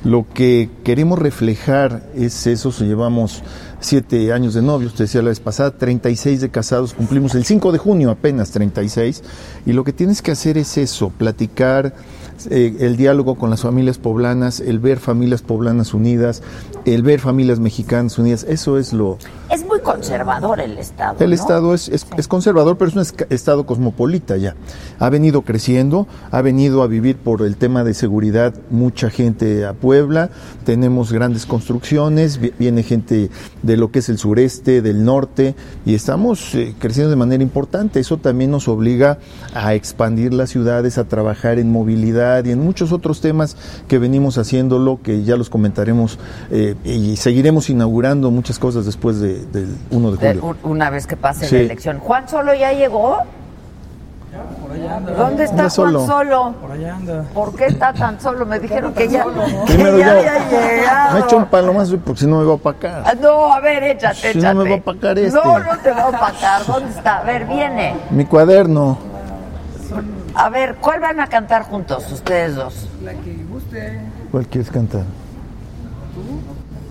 Lo que queremos reflejar es eso, llevamos siete años de novios, te decía la vez pasada, 36 de casados, cumplimos el 5 de junio apenas 36, y lo que tienes que hacer es eso, platicar, eh, el diálogo con las familias poblanas, el ver familias poblanas unidas, el ver familias mexicanas unidas, eso es lo... Es muy conservador el Estado. El ¿no? Estado es, es, es conservador, pero es un Estado cosmopolita ya. Ha venido creciendo, ha venido a vivir por el tema de seguridad mucha gente a Puebla, tenemos grandes construcciones, vi- viene gente de lo que es el sureste, del norte, y estamos eh, creciendo de manera importante. Eso también nos obliga a expandir las ciudades, a trabajar en movilidad y en muchos otros temas que venimos haciéndolo, que ya los comentaremos eh, y seguiremos inaugurando muchas cosas después de- del 1 de julio. un- una vez que pase Sí. la elección. ¿Juan Solo ya llegó? ¿Dónde está Anda Juan solo. Solo? Por allá anda. ¿Por qué está tan solo? Me dijeron que ya, que Primero ya yo. había llegado. Me he hecho un palomazo porque si no me va a opacar. Ah, No, a ver, échate, Si échate. no me va a opacar este. No, no te va a opacar. ¿Dónde está? A ver, viene. Mi cuaderno. A ver, ¿cuál van a cantar juntos ustedes dos? La que guste. ¿Cuál quieres cantar?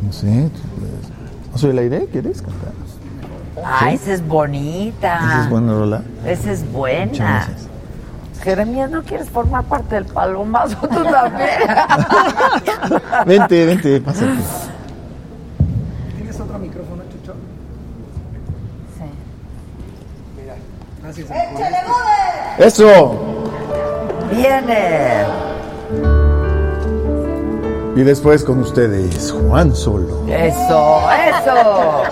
No sé. tú puedes. ¿No soy el aire? ¿Quieres cantar? Ah, esa es bonita. Esa es buena rola. Esa es buena. Jeremías, ¿no quieres formar parte del palomazo tú también? Vente, vente, pásate. ¿Tienes otro micrófono, Chucho? Sí. Mira, gracias. ¡Eso! Viene. Y después con ustedes, Juan Solo. Eso, eso.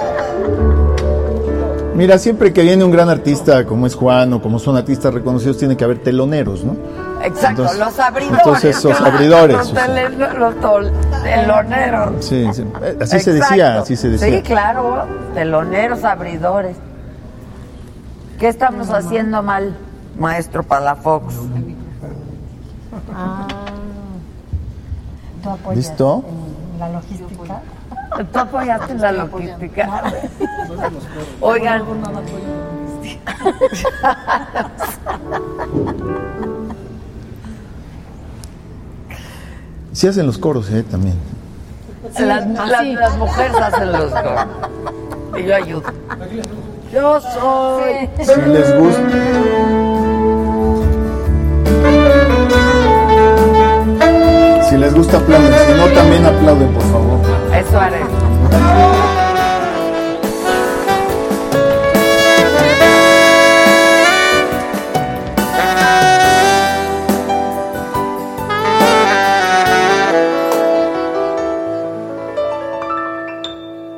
Mira, siempre que viene un gran artista como es Juan o como son artistas reconocidos, tiene que haber teloneros, ¿no? Exacto, Entonces- los abridores. entonces, los abridores, Los, teloneros. Sí, sí. Así se decía, así se decía. Sí, claro, teloneros, abridores. ¿Qué estamos haciendo mal, maestro Palafox? Ah. ¿Tú apoyas ¿Listo? en la logística? ¿Tú apoyaste en la logística? Oigan. Sí hacen los coros, ¿eh? También. Las, las- las mujeres hacen los coros. Y yo ayudo. Yo soy. Si les gusta. Si les gusta, aplauden. Si no, también aplauden, por favor. Eso haré.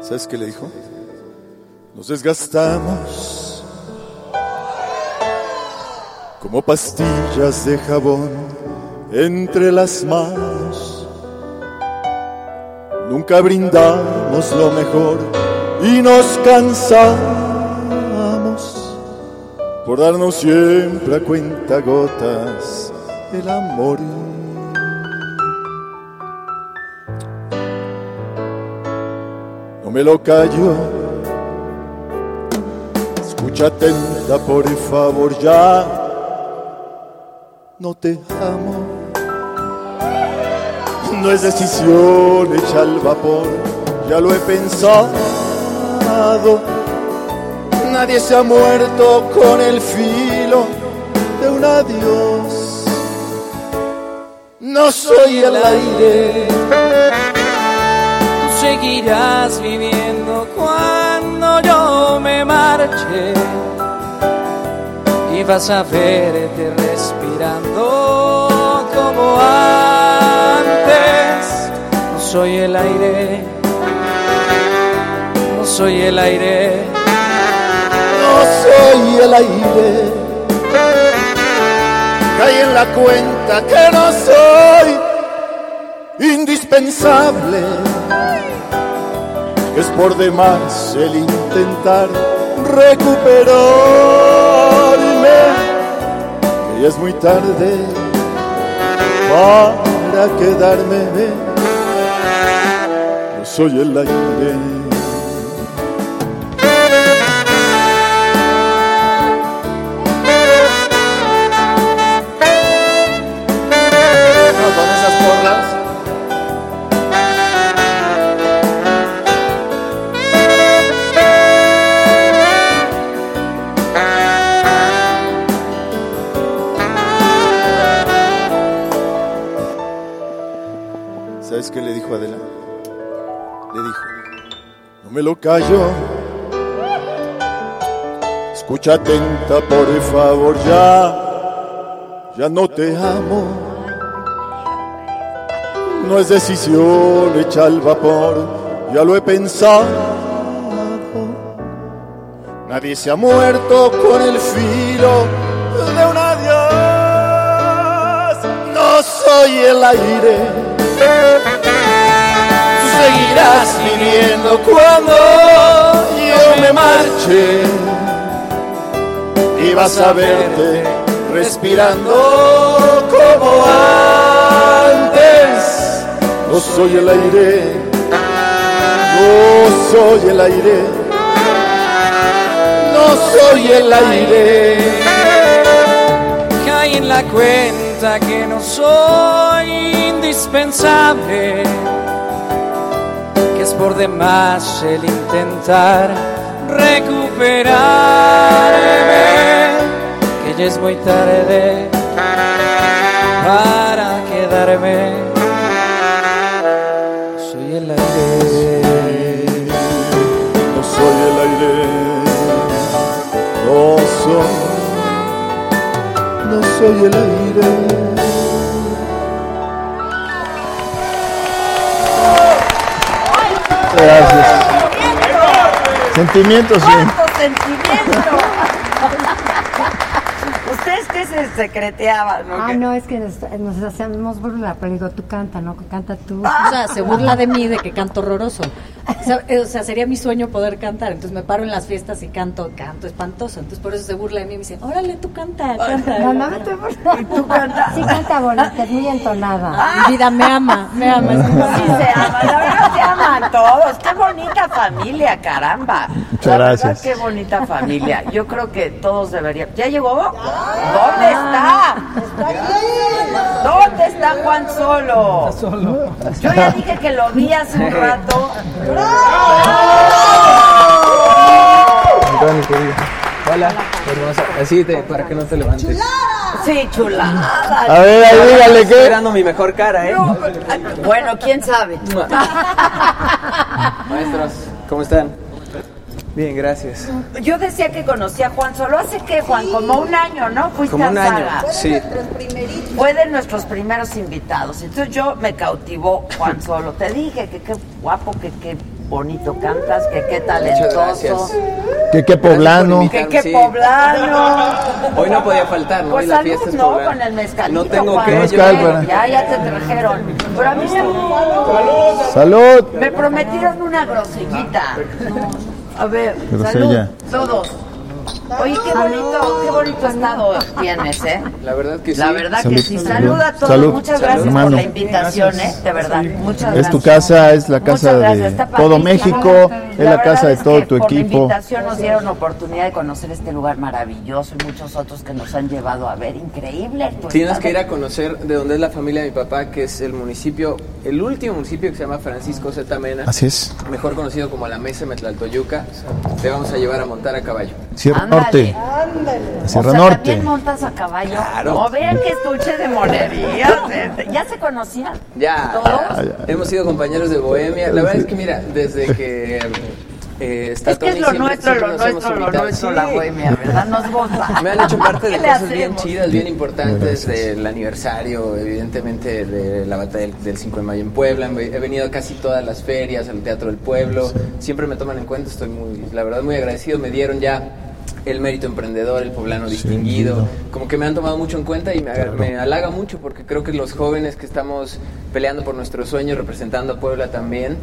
¿Sabes qué le dijo? Nos desgastamos como pastillas de jabón entre las manos. Nunca brindamos lo mejor y nos cansamos por darnos siempre a cuenta gotas el amor. No me lo callo. Escucha atenta, por favor, ya. No te amo. No es decisión hecha al vapor, ya lo he pensado. Nadie se ha muerto con el filo de un adiós. No soy el aire. Tú seguirás viviendo cuando yo me marche y vas a verte respirando como antes. Soy el aire, no soy el aire, no soy el aire. Caí en la cuenta que no soy indispensable. Es por demás el intentar recuperarme. Que ya es muy tarde para quedarme. Soy el aire. ¿Sabes qué le dijo Adela? Me lo callo. Escucha atenta, por favor, ya, ya no te amo. No es decisión hecha al vapor, ya lo he pensado. Nadie se ha muerto con el filo de un adiós. No soy el aire. Seguirás viviendo cuando yo me marche. Y vas a verte respirando como antes. No soy el aire. No soy el aire no soy el aire. Cae en la cuenta que no soy indispensable, es por demás el intentar recuperarme, que ya es muy tarde para quedarme. Soy el aire. No soy el aire. No soy, no soy el aire. Gracias. Sentimientos, sí. ¡Cuánto sentimiento! ¿Ustedes qué se secreteaban? no? Ah, ¿Qué? no, es que nos, nos hacemos burla, pero digo, tú canta, ¿no? Canta tú. O sea, se burla de mí de que canto horroroso. O sea, eh, o sea, sería mi sueño poder cantar. Entonces me paro en las fiestas y canto, canto espantoso. Entonces por eso se burla de mí y me dice, órale, tú canta, canta. No, no. ¿Y tú cantas? Sí, canta bonita, es muy entonada. Ah, Mi vida me ama, me ama. Sí se aman, la verdad se aman todos. Qué bonita familia, caramba. Muchas La verdad, gracias. qué bonita familia. Yo creo que todos deberían. ¿Ya llegó? ¿Dónde está? ¿Dónde está Juan Solo? Solo. Yo ya dije que lo vi hace un rato. Antonio, querido. Hola, hermosa. Así te, para que no te levantes. Sí, chulada. A ver, ahí dígale Estoy qué. esperando mi mejor cara, ¿eh? Bueno, quién sabe. Maestros, ¿cómo están? Bien, gracias. Yo decía que conocí a Juan Solo hace que, Juan, como un año, ¿no? Fuiste Como a un año, Saga. sí. Fue de nuestros primeros invitados. Entonces yo me cautivó Juan Solo. Te dije que qué guapo, que qué bonito cantas, que qué talentoso. Que qué poblano. Que qué Sí. poblano. Hoy no podía faltar, ¿no? Pues la salud, fiesta es ¿no? Con el mezcalito, No tengo que. Mezcal, Ya, ya te trajeron. Pero a mí me, Salud. me prometieron una grosellita. A ver, Grosella. salud, todos. Oye, qué bonito, qué bonito estado tienes, ¿eh? La verdad que sí. La verdad que Salud. sí. Saluda a todos. Salud. Muchas gracias Hermano. por la invitación, ¿eh? De verdad. Muchas gracias. Es tu casa, es la casa de todo. México, es la casa de es todo que tu por la equipo. invitación nos dieron oportunidad de conocer este lugar maravilloso y muchos otros que nos han llevado a ver. Increíble. Tienes que ir a conocer de dónde es la familia de mi papá, que es el municipio, el último municipio que se llama Francisco Z. Mena, Así es. mejor conocido como la Mesa Metlaltoyuca. Te vamos a llevar a montar a caballo. Ándale. Norte. O Sierra sea, Norte. también montas a caballo. Claro. No, vean que estuche de monerías. eh. ¿Ya se conocían? Ya, ¿Todos? hemos sido compañeros de Bohemia. La verdad es que, mira, desde que eh, está Es que es lo siempre- nuestro, siempre lo nos hemos nuestro, lo invitado. nuestro, Sí. la bohemia, ¿verdad? Nos gusta. Me han hecho parte ¿Qué de cosas bien chidas, bien importantes, del aniversario, evidentemente de la batalla del, del 5 de mayo en Puebla. He venido a casi todas las ferias, al Teatro del Pueblo. Siempre me toman en cuenta, estoy muy, la verdad, muy agradecido. Me dieron ya el mérito emprendedor, el poblano distinguido. Como que me han tomado mucho en cuenta y me, aga- me halaga mucho porque creo que los jóvenes que estamos peleando por nuestros sueños, representando a Puebla también,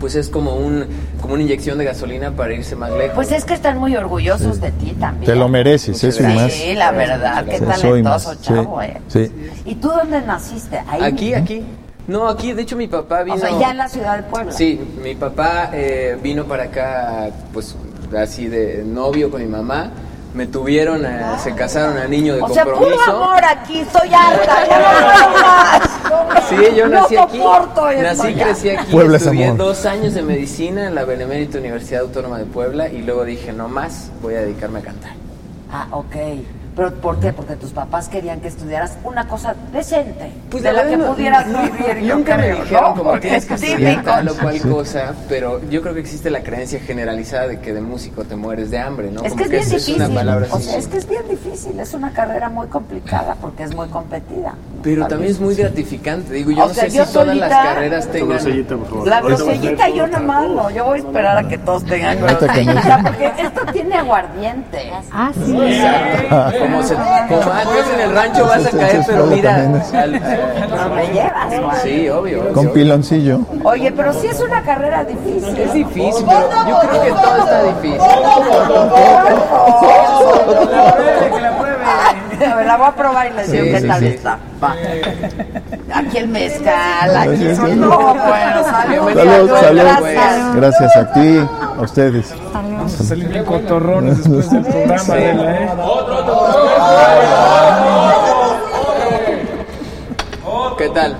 pues es como un como una inyección de gasolina para irse más lejos. Pues es que están muy orgullosos de ti también. Te lo mereces, eso y Sí, más. la verdad, qué Sí, soy más. talentoso, Sí, chavo, ¿eh? sí. ¿Y tú dónde naciste? Ahí. Aquí, aquí. No, aquí, de hecho mi papá vino... O sea, ya en la ciudad de Puebla. Sí, mi papá eh, vino para acá, pues así de novio con mi mamá. Me tuvieron, eh, se casaron a niño de O sea, compromiso. puro amor aquí, estoy harta, ya no puedo más. Sí, yo No nací aquí. Nací, crecí aquí. Puebla es estudié amor. dos años de medicina en la Benemérita Universidad Autónoma de Puebla y luego dije, no más, voy a dedicarme a cantar. Ah, ok. ¿Pero por qué? Porque tus papás querían que estudiaras una cosa decente, Pues de la que verdad no- pudieras no- vivir, yo Nunca me creo, dijeron ¿no? como tienes es que estudiar tal o cual cosa, pero yo creo que existe la creencia generalizada de que de músico te mueres de hambre, ¿no? Es Como que es bien es difícil. una palabra o así. sea, es que es bien difícil, es una carrera muy complicada porque es muy competida. Pero también es muy gratificante. Digo, yo O no sea, sé yo si todas las solita- carreras tengan. La grosellita yo nada más no, yo voy a esperar a que todos tengan que grosellita porque esto tiene aguardiente. Ah, sí. Como, se, como antes en el rancho vas a caer, pero mira. al- No me llevas, Juan. sí, obvio. Con piloncillo. Oye, pero sí es una carrera difícil. Es difícil, pero yo creo que todo está difícil. A ver, la voy a probar y les digo Sí, qué sí, tal sí. está. Va. Aquí el mezcal, aquí no, bueno, salud. Salud, salud. Gracias. Gracias a ti, a ustedes. Vamos a salir bien cotorrones después del programa, Adela, ¿eh? ¿Qué tal?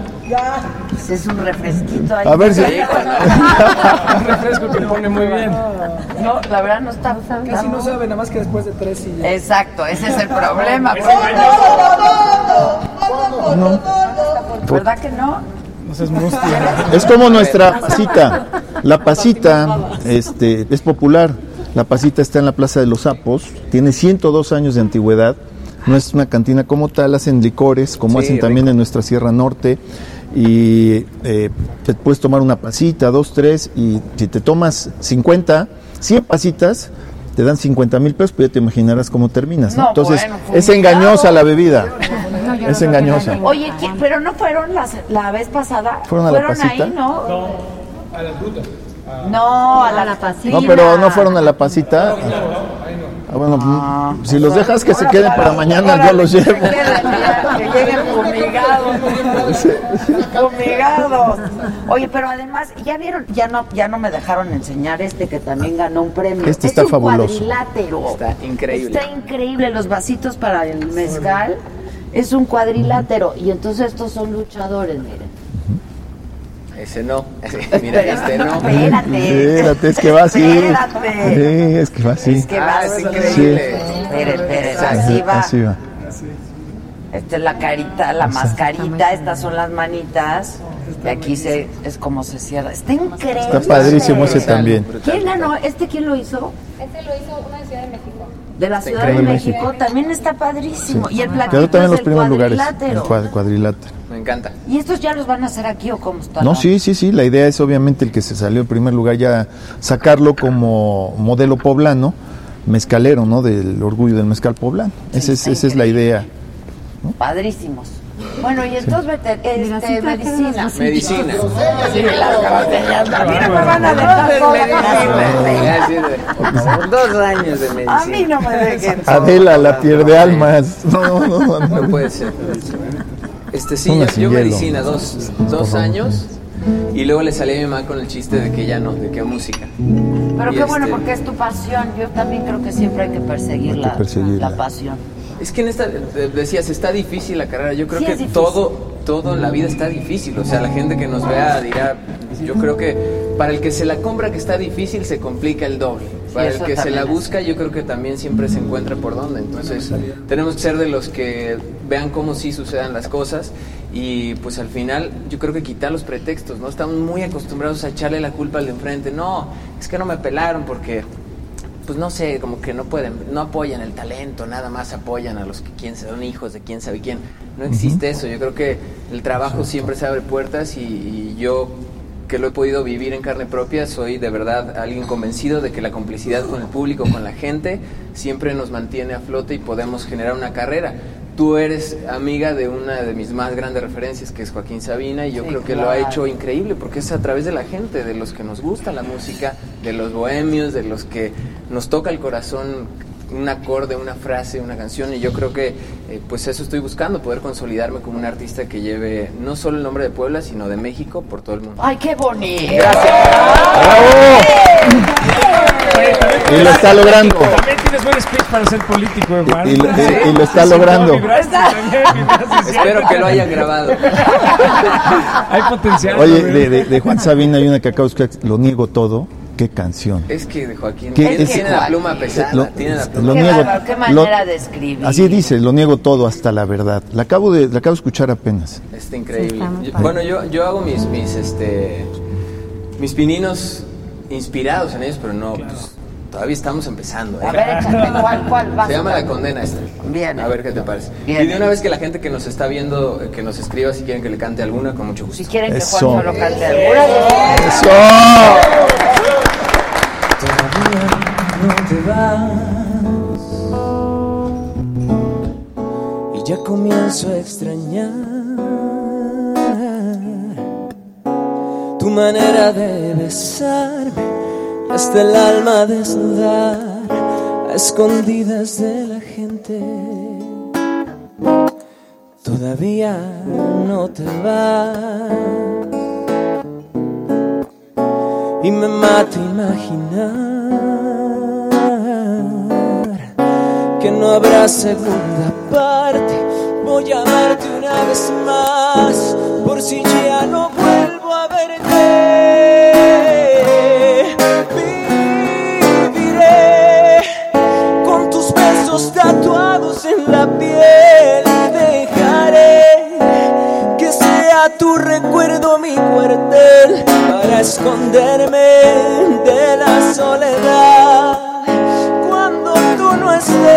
Pues es un refresquito ahí. A ver si- Un refresco que pone muy bien. No, la verdad no está. Casi no sabe, nada más que después de tres y ya. Exacto, ese es el problema. ¿Verdad que no? Es como nuestra pasita. La pasita este, es popular. La pasita está en la Plaza de los Sapos. Tiene 102 años de antigüedad. No es una cantina como tal. Hacen licores, como Sí, hacen también en nuestra Sierra Norte. Y eh, te puedes tomar una pasita, dos, tres. Y si te tomas 50, 100 pasitas, te dan 50 mil pesos. Pues ya te imaginarás cómo terminas. ¿no? No, Entonces, bueno, es fumigado. engañosa la bebida. No, Es no engañosa. Oye, ¿quién- pero no fueron las, la vez pasada. ¿Fueron a la pasita? ahí, ¿no? No, a la, A la pasita. No, pero no fueron a la pasita. Ah, bueno, mm, si los dejas que se queden para mañana, yo los llevo. Que lleguen fumigados. fumigados. Oye, pero además, ya vieron, ya no, ya no me dejaron enseñar este que también ganó un premio. Este es está un fabuloso. cuadrilátero. Está increíble. Está increíble. Los vasitos para el mezcal es un cuadrilátero. Y entonces estos son luchadores, miren. Ese no. Mira, este no. Espérate. Espérate, es que va así. Espérate. Sí, es que va así. Es que va Ah, es increíble. Esperen, esperen, así va. Así va. Esta es la carita, la mascarita, estas son las manitas. Y aquí se, es como se cierra. Está increíble. Está padrísimo ese también. ¿Quién ganó? ¿Este quién lo hizo? Este lo hizo una de Ciudad de México. De la Ciudad de. México. También está padrísimo. Y el platito Quedó también es los el primeros lugares. El cuadrilátero. cuad- cuadrilátero. Me encanta. ¿Y estos ya los van a hacer aquí o cómo están? No, sí, sí, sí. La idea es obviamente el que se salió en primer lugar ya sacarlo como modelo poblano, mezcalero, ¿no? Del orgullo del mezcal poblano. Esa es, esa es la idea. Padrísimos. Bueno, y sí este, medicina. Medicina. Sí, las cabañas. A mí no me van a dejar sola. Dos años de medicina. A mí no me dejen sola. Adela, la pierde almas. No, no, no. No puede ser. Este sí, Una yo, medicina dos, dos años y luego le salí a mi mamá con el chiste de que ya no, de que música. Pero Y qué bueno, este- porque es tu pasión. Yo también creo que siempre hay que perseguir, Hay que la, perseguirla. la pasión. Es que en esta, de- decías, está difícil la carrera. Yo creo Sí, que todo, todo en la vida está difícil. O sea, la gente que nos vea dirá, yo creo que para el que se la compra que está difícil, se complica el doble. Para el que se la busca, yo creo que también siempre se encuentra por dónde. Entonces, tenemos que ser de los que vean cómo sí sucedan las cosas. Y pues al final, yo creo que quitar los pretextos, ¿no? Estamos muy acostumbrados a echarle la culpa al de enfrente. No, es que no me pelaron porque pues no sé, como que no pueden, no apoyan el talento, nada más apoyan a los que quién son hijos de quién sabe quién. No existe eso. Yo creo que el trabajo siempre se abre puertas y, y yo que lo he podido vivir en carne propia, soy de verdad alguien convencido de que la complicidad con el público, con la gente, siempre nos mantiene a flote y podemos generar una carrera. Tú eres amiga de una de mis más grandes referencias, que es Joaquín Sabina, y yo Sí, creo que lo ha hecho increíble porque es a través de la gente, de los que nos gusta la música, de los bohemios, de los que nos toca el corazón un acorde, una frase, una canción y yo creo que eh, pues eso estoy buscando, poder consolidarme como un artista que lleve no solo el nombre de Puebla, sino de México por todo el mundo. Ay, qué bonito. Y lo está logrando. También tienes buen speech para ser político, Juan. Y lo- y- y lo está logrando. Espero que lo hayan grabado. Hay potencial. Oye, de, de- de Juan Sabina hay una que acabo de escuchar, lo niego todo. Qué canción. Es que Joaquín ¿Qué tiene, es- tiene la pluma pesada. Lo- tiene la pluma lo Qué niego. qué manera de escribir. Así dice, lo niego todo hasta la verdad. La acabo de, la acabo de escuchar apenas. Está increíble. Sí, Yo- bueno, yo, yo hago mis, mis, este, mis pininos inspirados en ellos, pero no, pues, todavía estamos empezando. ¿eh? A ver, échate, ¿cuál, cuál? Vas. Se llama La Condena esta. Bien. A ver qué te parece. Bien. Y de una vez que la gente que nos está viendo, que nos escriba si quieren que le cante alguna, con mucho gusto. Si quieren que Eso. Juan solo cante alguna. ¡Eso! no te vas y ya comienzo a extrañar tu manera de besarme hasta el alma desnudar a escondidas de la gente todavía no te vas y me mata imaginar que no habrá segunda parte. Voy a amarte una vez más, por si ya no vuelvo a verte. Tatuados en la piel y dejaré que sea tu recuerdo mi cuartel para esconderme de la soledad. Cuando tú no estés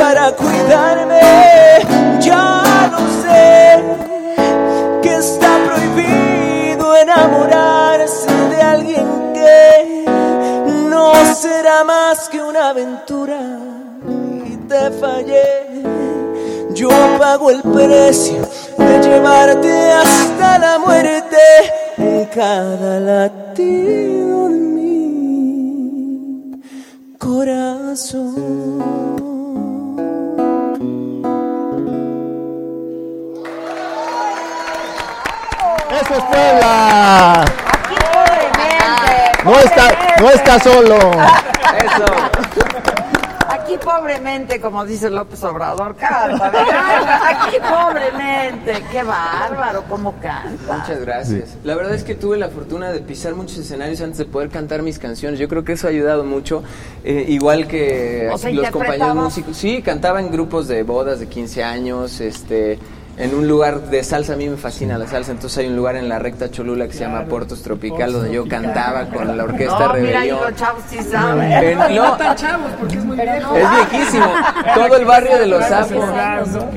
para cuidarme ya lo sé que está prohibido enamorarse de alguien que no será más que una aventura fallé yo pago el precio de llevarte hasta la muerte en cada latido de mi corazón. ¡Eso es Puebla! No está, no está solo. Eso. Pobremente, como dice López Obrador, canta. Aquí pobremente. Qué bárbaro, cómo canta. Muchas gracias. La verdad es que tuve la fortuna de pisar muchos escenarios antes de poder cantar mis canciones. Yo creo que eso ha ayudado mucho. Eh, igual que O sea, los compañeros músicos. Sí, cantaba en grupos de bodas de 15 años, este en un lugar de salsa, a mí me fascina la salsa, entonces hay un lugar en la recta Cholula que se llama Portos Tropical, donde yo cantaba con la orquesta No, mira, Rebelión. los chavos sí saben. En- no, No tan chavos, porque es muy viejo. es viejísimo. Todo el barrio de los sapos.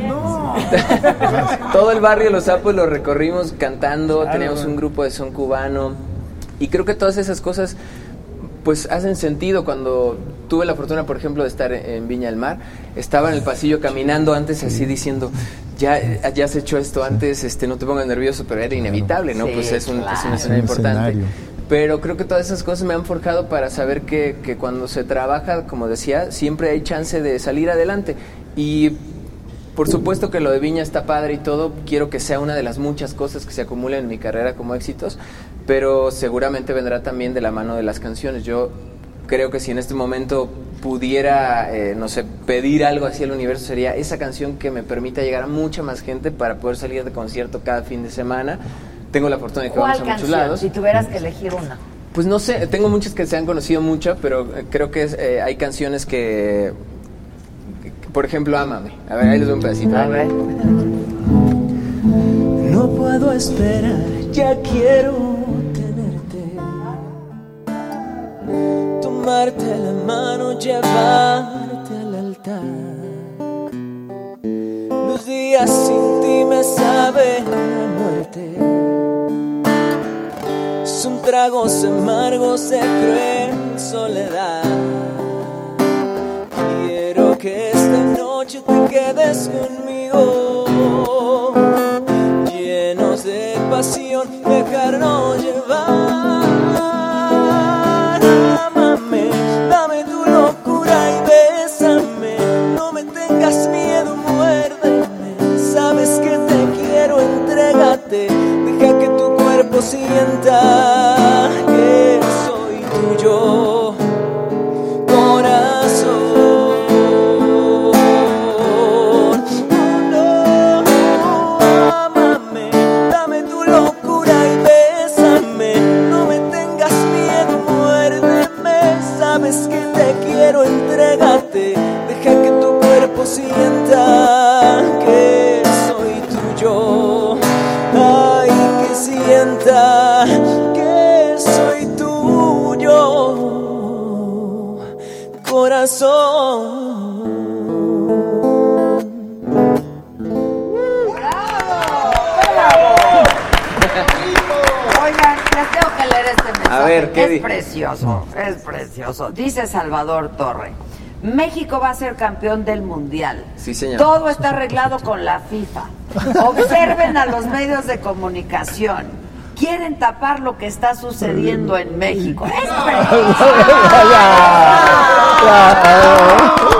Todo el barrio de Los Sapos lo recorrimos cantando, teníamos un grupo de son cubano y creo que todas esas cosas pues hacen sentido cuando tuve la fortuna, por ejemplo, de estar en Viña del Mar, estaba en el pasillo caminando antes así diciendo, ya, ya has hecho esto antes, este no te pongas nervioso, pero era inevitable, ¿no? Sí, pues es un, es un claro. escenario importante. escenario. Pero creo que todas esas cosas me han forjado para saber que, que cuando se trabaja, como decía, siempre hay chance de salir adelante. Y por supuesto que lo de Viña está padre y todo, quiero que sea una de las muchas cosas que se acumulen en mi carrera como éxitos, pero seguramente vendrá también de la mano de las canciones. Yo creo que si en este momento pudiera, eh, no sé, pedir algo hacia el universo, sería esa canción que me permita llegar a mucha más gente para poder salir de concierto cada fin de semana. Tengo la fortuna de que vamos ¿Cuál a muchos lados. Si tuvieras que elegir una. Pues no sé, tengo muchas que se han conocido mucho, pero eh, creo que es, eh, hay canciones que, que- por ejemplo, Ámame. A ver, ahí les doy un pedacito. A ver. No puedo esperar, ya quiero Tomarte la mano, llevarte al altar. Los días sin ti me saben a muerte. Son tragos amargos de cruel soledad. Quiero que esta noche te quedes conmigo llenos de pasión, dejarnos llevar. Sienta que soy tuyo. Ver, ¿qué Es precioso, es precioso. Dice Salvador Torre. México va a ser campeón del mundial. Sí, señor. Todo está arreglado con la FIFA. Observen a los medios de comunicación. Quieren tapar lo que está sucediendo en México. Es Pues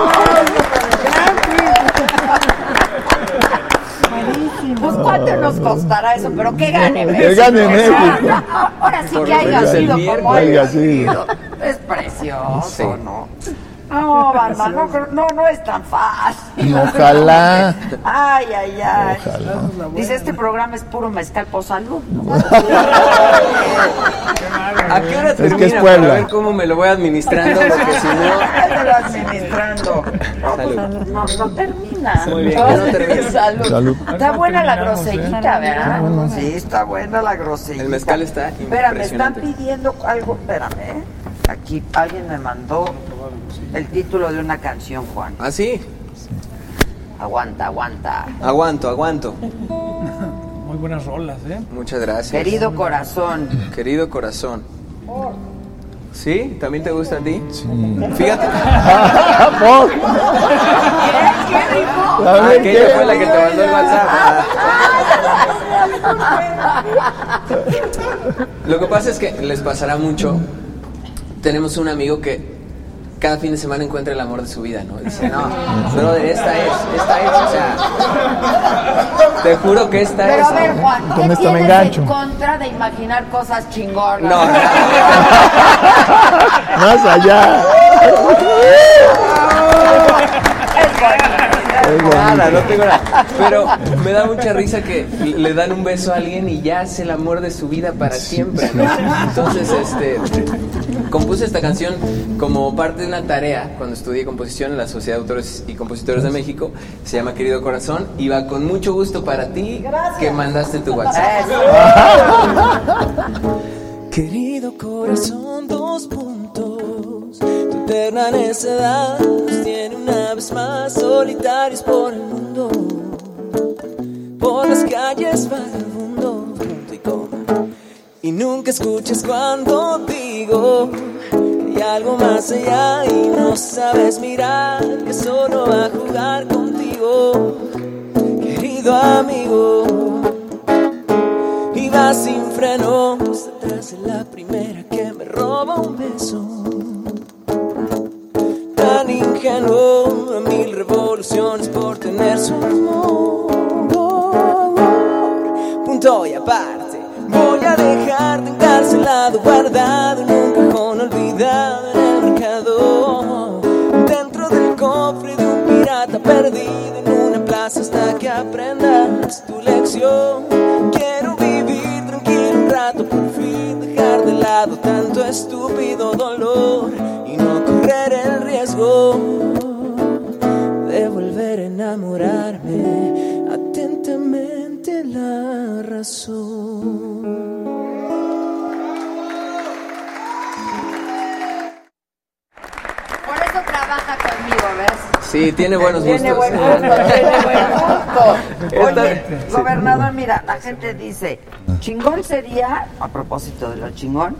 cuánto nos costará eso, pero que gane México. Que gane México. Ahora sí Por que haya sido como haya sido. Es precioso, ¿no? No, banda, no, no, no es tan fácil. Ojalá. Ay, ay, ay. Dice, este programa es puro mezcal por salud. ¿A qué hora Es que es? Puebla. Para ver cómo me lo voy administrando, porque si no... Administrando. No, pues, no, no termina. Muy bien, que no. Salud. Salud. Está buena la ¿eh? ¿verdad? Bueno. Sí, está buena la grosellita. El mezcal está Espera, me están impresionante. pidiendo algo. Espérame, ¿eh? Aquí alguien me mandó el título de una canción, Juan. ¿Ah, sí? Aguanta, aguanta. Aguanto, aguanto. Muy buenas rolas, ¿eh? Muchas gracias. Querido corazón. Querido corazón. ¿Sí? ¿También te gusta a ti? Sí. Fíjate. Ah, aquella fue la que te mandó el WhatsApp. Ah. Lo que pasa es que les pasará mucho. Tenemos un amigo que cada fin de semana encuentra el amor de su vida, ¿no? Dice, no, brother, esta es, esta es, o sea, te juro que esta Pero es. a ver, Juan, ¿qué me tienes engancho. en contra de imaginar cosas chingonas? No, Más allá. Nada, no tengo nada. Pero me da mucha risa que le dan un beso a alguien y ya es el amor de su vida para siempre, ¿no? Entonces, este, compuse esta canción como parte de una tarea cuando estudié composición en la Sociedad de Autores y Compositores de México. Se llama Querido Corazón y va con mucho gusto para ti que mandaste tu WhatsApp. Querido corazón, dos puntos. Tu eterna necedad tiene una vez más solitarios por el mundo. Por las calles vagabundo, punto y coma. Y nunca escuchas cuando digo que hay algo más allá y no sabes mirar que solo va a jugar contigo, querido amigo. Y va sin frenos detrás de la primera que me roba un beso. Ingenuo, a mil revoluciones por tener su amor. Punto y aparte, voy a dejarte encarcelado, guardado en un cajón olvidado en el mercado. Dentro del cofre de un pirata perdido en una plaza hasta que aprendas tu lección. Quiero vivir tranquilo un rato, por fin dejar de lado tanto estúpido dolor y no correr el de volver a enamorarme atentamente la razón. Por eso trabaja conmigo, ¿ves? Sí, tiene buenos gustos. Tiene buen gusto, tiene buen gusto. Oye, gobernador, mira, la gente dice, chingón sería, a propósito de lo chingón,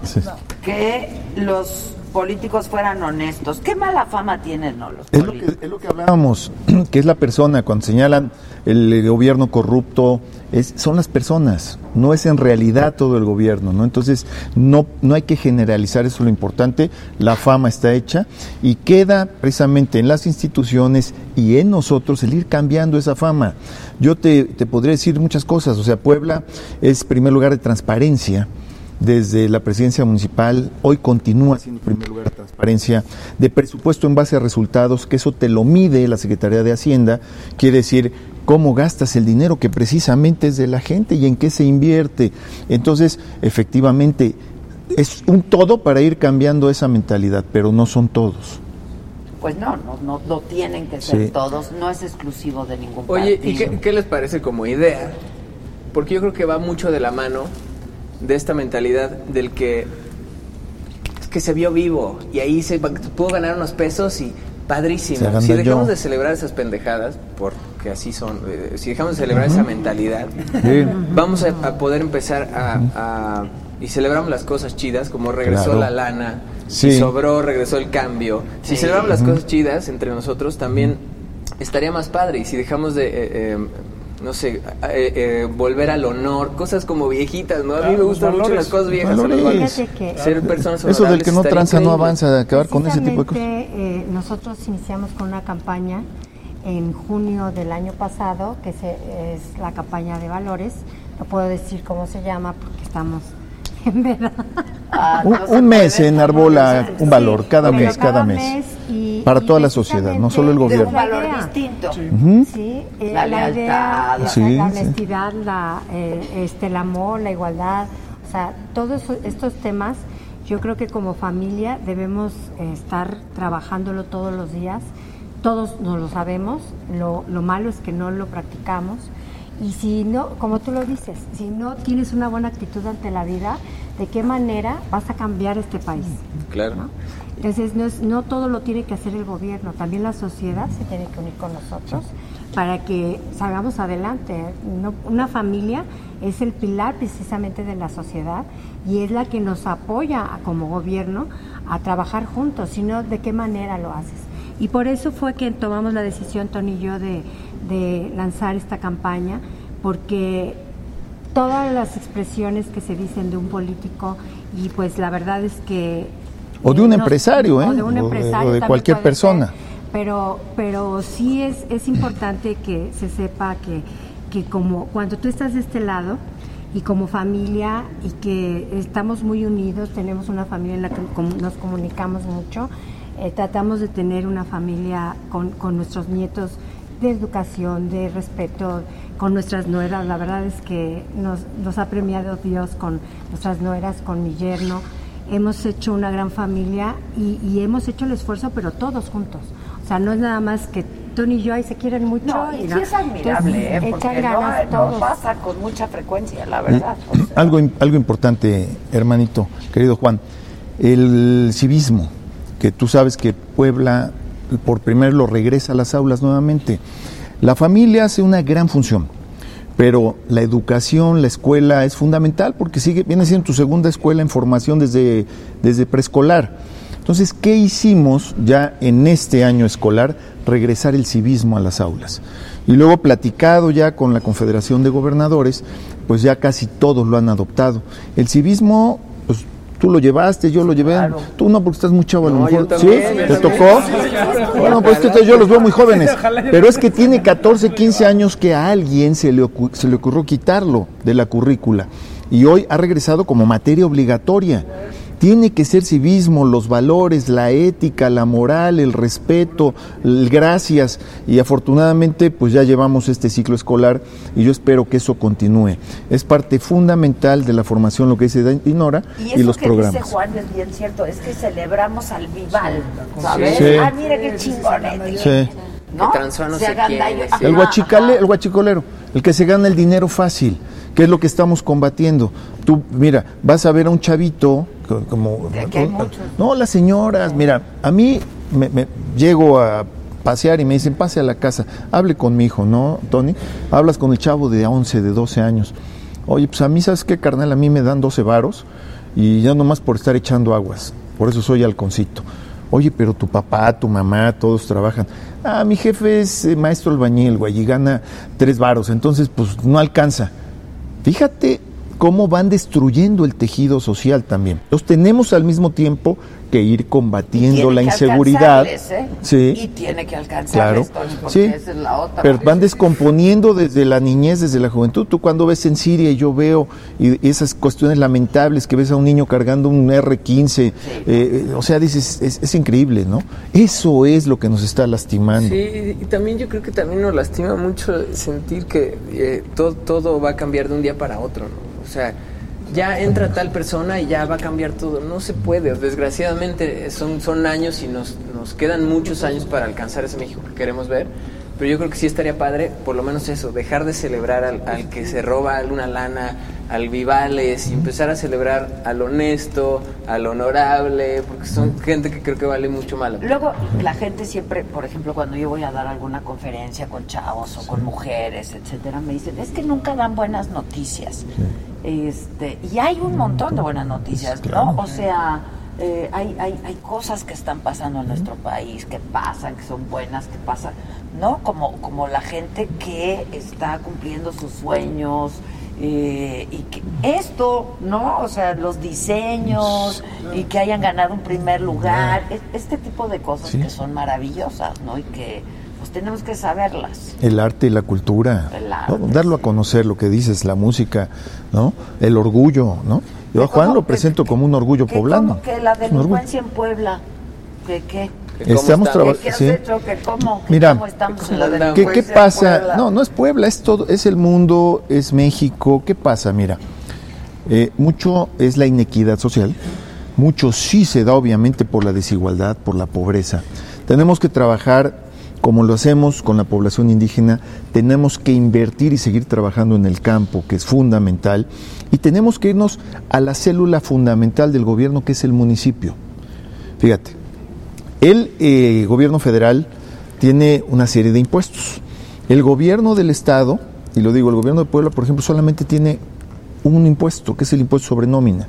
que los políticos fueran honestos. ¿Qué mala fama tienen, no, los Es lo, que, es lo que hablábamos, que es la persona, cuando señalan el gobierno corrupto, es, son las personas, no es en realidad todo el gobierno, ¿no? Entonces, no, no hay que generalizar, eso es lo importante, la fama está hecha y queda precisamente en las instituciones y en nosotros el ir cambiando esa fama. Yo te, te podría decir muchas cosas, o sea, Puebla es primer lugar de transparencia, desde la presidencia municipal, hoy continúa siendo primer lugar transparencia, de presupuesto en base a resultados, que eso te lo mide la Secretaría de Hacienda, quiere decir cómo gastas el dinero que precisamente es de la gente y en qué se invierte. Entonces, efectivamente, es un todo para ir cambiando esa mentalidad, pero no son todos. Pues no, no, no, no tienen que ser Sí. todos, no es exclusivo de ningún Oye, partido. ¿y qué, qué les parece como idea? Porque yo creo que va mucho de la mano de esta mentalidad del que es que se vio vivo y ahí se pudo ganar unos pesos y padrísimo. Si dejamos yo. de celebrar esas pendejadas, porque así son, eh, si dejamos de celebrar esa mentalidad, Sí. vamos a, a poder empezar a, a y celebramos las cosas chidas, como regresó Claro. la lana, Sí. si sobró, regresó el cambio. Si Sí. celebramos las cosas chidas entre nosotros, también estaría más padre. Y si dejamos de, eh, eh, no sé, eh, eh, volver al honor, cosas como viejitas, ¿no? A mí Claro, me gustan mucho las cosas viejas. Valores. los valores. Fíjate que- Ser personas Eso del que no tranza no avanza, de acabar con ese tipo de cosas. Eh, nosotros iniciamos con una campaña en junio del año pasado, que se- es la campaña de valores. No puedo decir cómo se llama porque estamos en. Ah, Un, no se un mes se enarbola un valor, cada mes, cada mes. y- Para y toda la sociedad, no solo el precisamente De un gobierno. valor idea. distinto. Sí, eh, La la, idea, lealtad. la, Sí, la sí. honestidad, la, eh, este, el amor, la igualdad, o sea, todos estos temas, yo creo que como familia debemos eh, estar trabajándolo todos los días. Todos nos lo sabemos, lo, lo malo es que no lo practicamos. Y si no, como tú lo dices, si no tienes una buena actitud ante la vida, ¿de qué manera vas a cambiar este país? Claro. Entonces, no, es- no todo lo tiene que hacer el gobierno, también la sociedad se tiene que unir con nosotros para que salgamos adelante. No- una familia es el pilar precisamente de la sociedad y es la que nos apoya a- como gobierno a trabajar juntos, sino de qué manera lo haces. Y por eso fue que tomamos la decisión, Tony y yo, de, de lanzar esta campaña, porque todas las expresiones que se dicen de un político y pues la verdad es que O de un eh, no- empresario, ¿eh? o de un O de- empresario o de también cualquier persona. ser, pero pero sí es es importante que se sepa que que como cuando tú estás de este lado y como familia y que estamos muy unidos, tenemos una familia en la que nos comunicamos mucho, eh, tratamos de tener una familia con, con nuestros nietos de educación, de respeto, con nuestras nueras. La verdad es que nos, nos ha premiado Dios con nuestras nueras, con mi yerno. Hemos hecho una gran familia y, y hemos hecho el esfuerzo, pero todos juntos. O sea, no es nada más que Tony y yo ahí se quieren mucho. No, y y sí no. es admirable, ¿eh? Entonces, porque echan no, ganas no todos. pasa con mucha frecuencia, la verdad. o sea. Algo, im- algo importante, hermanito, querido Juan, el civismo, que tú sabes que Puebla por primero lo regresa a las aulas nuevamente. La familia hace una gran función, pero la educación, la escuela es fundamental porque sigue, viene siendo tu segunda escuela en formación desde, desde preescolar. Entonces, ¿qué hicimos ya en este año escolar? Regresar el civismo a las aulas. Y luego platicado ya con la Confederación de Gobernadores, pues ya casi todos lo han adoptado. El civismo, tú lo llevaste, yo lo llevé. Tú no, porque estás muy chavo a lo No, mejor. ¿Sí? ¿Te tocó? Bueno, pues que yo los veo muy jóvenes. Pero es que tiene 14, 15 años que a alguien se le, se le ocurrió quitarlo de la currícula. Y hoy ha regresado como materia obligatoria. Tiene que ser civismo, los valores, la ética, la moral, el respeto, el gracias. Y afortunadamente, pues ya llevamos este ciclo escolar y yo espero que eso continúe. Es parte fundamental de la formación, lo que dice Dinora, Y y, eso los que programas. dice Juan es bien cierto, es que celebramos al Vival, ¿sabes? Sí. Ah, mira qué chingonete. Sí. Sí. El, guachicale, el guachicolero, el que se gana el dinero fácil, que es lo que estamos combatiendo. Tú, mira, vas a ver a un chavito, como... De aquí hay muchos. No, las señoras, mira, a mí me, me- llego a pasear y me dicen, pase a la casa, hable con mi hijo, ¿no, Tony? Hablas con el chavo de 11, de 12 años. Oye, pues a mí, ¿sabes qué, carnal? A mí me dan 12 varos y ya nomás por estar echando aguas. Por eso soy halconcito. Oye, pero tu papá, tu mamá, todos trabajan. Ah, mi jefe es eh, maestro albañil, güey, y gana tres varos, entonces pues no alcanza. Fíjate cómo van destruyendo el tejido social también. Entonces tenemos al mismo tiempo que ir combatiendo la inseguridad. ¿eh? Sí. Y tiene que Claro, alcanzarles, Tony, porque sí, esa es la otra. pero van descomponiendo desde la niñez, desde la juventud. Tú cuando ves en Siria y yo veo y esas cuestiones lamentables que ves a un niño cargando un R-15, eh, eh, o sea, dices, es, es increíble, ¿no? Eso es lo que nos está lastimando. Sí, y también yo creo que también nos lastima mucho sentir que eh, todo, todo va a cambiar de un día para otro, ¿no? O sea, ya entra tal persona y ya va a cambiar todo. No se puede, desgraciadamente son, son años y nos, nos quedan muchos años para alcanzar ese México que queremos ver. Pero yo creo que sí estaría padre, por lo menos eso, dejar de celebrar al, al que se roba alguna lana, al vivales y empezar a celebrar al honesto, al honorable, porque son gente que creo que vale mucho malo. Luego, la gente siempre, por ejemplo, cuando yo voy a dar alguna conferencia con chavos o con mujeres, etcétera, me dicen, es que nunca dan buenas noticias. Este, y hay un montón de buenas noticias, ¿no? O sea, eh, hay, hay, hay cosas que están pasando en nuestro país, que pasan, que son buenas, que pasan, ¿no? Como, como la gente que está cumpliendo sus sueños, eh, y que esto, ¿no? O sea, los diseños y que hayan ganado un primer lugar, es- este tipo de cosas que son maravillosas, ¿no? Y que pues tenemos que saberlas. El arte y la cultura, arte, darlo a conocer lo que dices, la música, ¿no? El orgullo, ¿no? Yo a Juan lo presento como un orgullo Que poblano. que la delincuencia en Puebla, que qué. Estamos traba- ¿Qué has sí. Mira, cómo estamos en la ¿Qué, delincuencia qué pasa? Puebla? No, no es Puebla, es todo, es el mundo, es México. ¿Qué pasa? Mira, eh, mucho es la inequidad social, mucho sí se da obviamente por la desigualdad, por la pobreza. Tenemos que trabajar como lo hacemos con la población indígena, tenemos que invertir y seguir trabajando en el campo, que es fundamental, y tenemos que irnos a la célula fundamental del gobierno, que es el municipio. Fíjate, el eh, gobierno federal tiene una serie de impuestos. El gobierno del estado, y lo digo, el gobierno de Puebla, por ejemplo, solamente tiene un impuesto, que es el impuesto sobre nómina,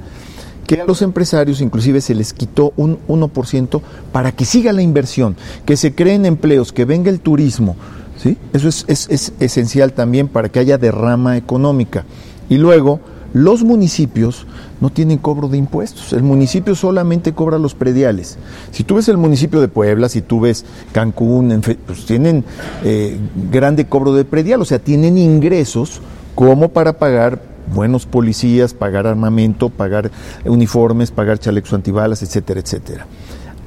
que a los empresarios inclusive se les quitó un 1% para que siga la inversión, que se creen empleos, que venga el turismo. ¿sí? Eso es, es- es esencial también para que haya derrama económica. Y luego, los municipios no tienen cobro de impuestos. El municipio solamente cobra los prediales. Si tú ves el municipio de Puebla, si tú ves Cancún, pues tienen eh, grande cobro de predial, o sea, tienen ingresos como para pagar buenos policías, pagar armamento, pagar uniformes, pagar chalecos antibalas, etcétera, etcétera.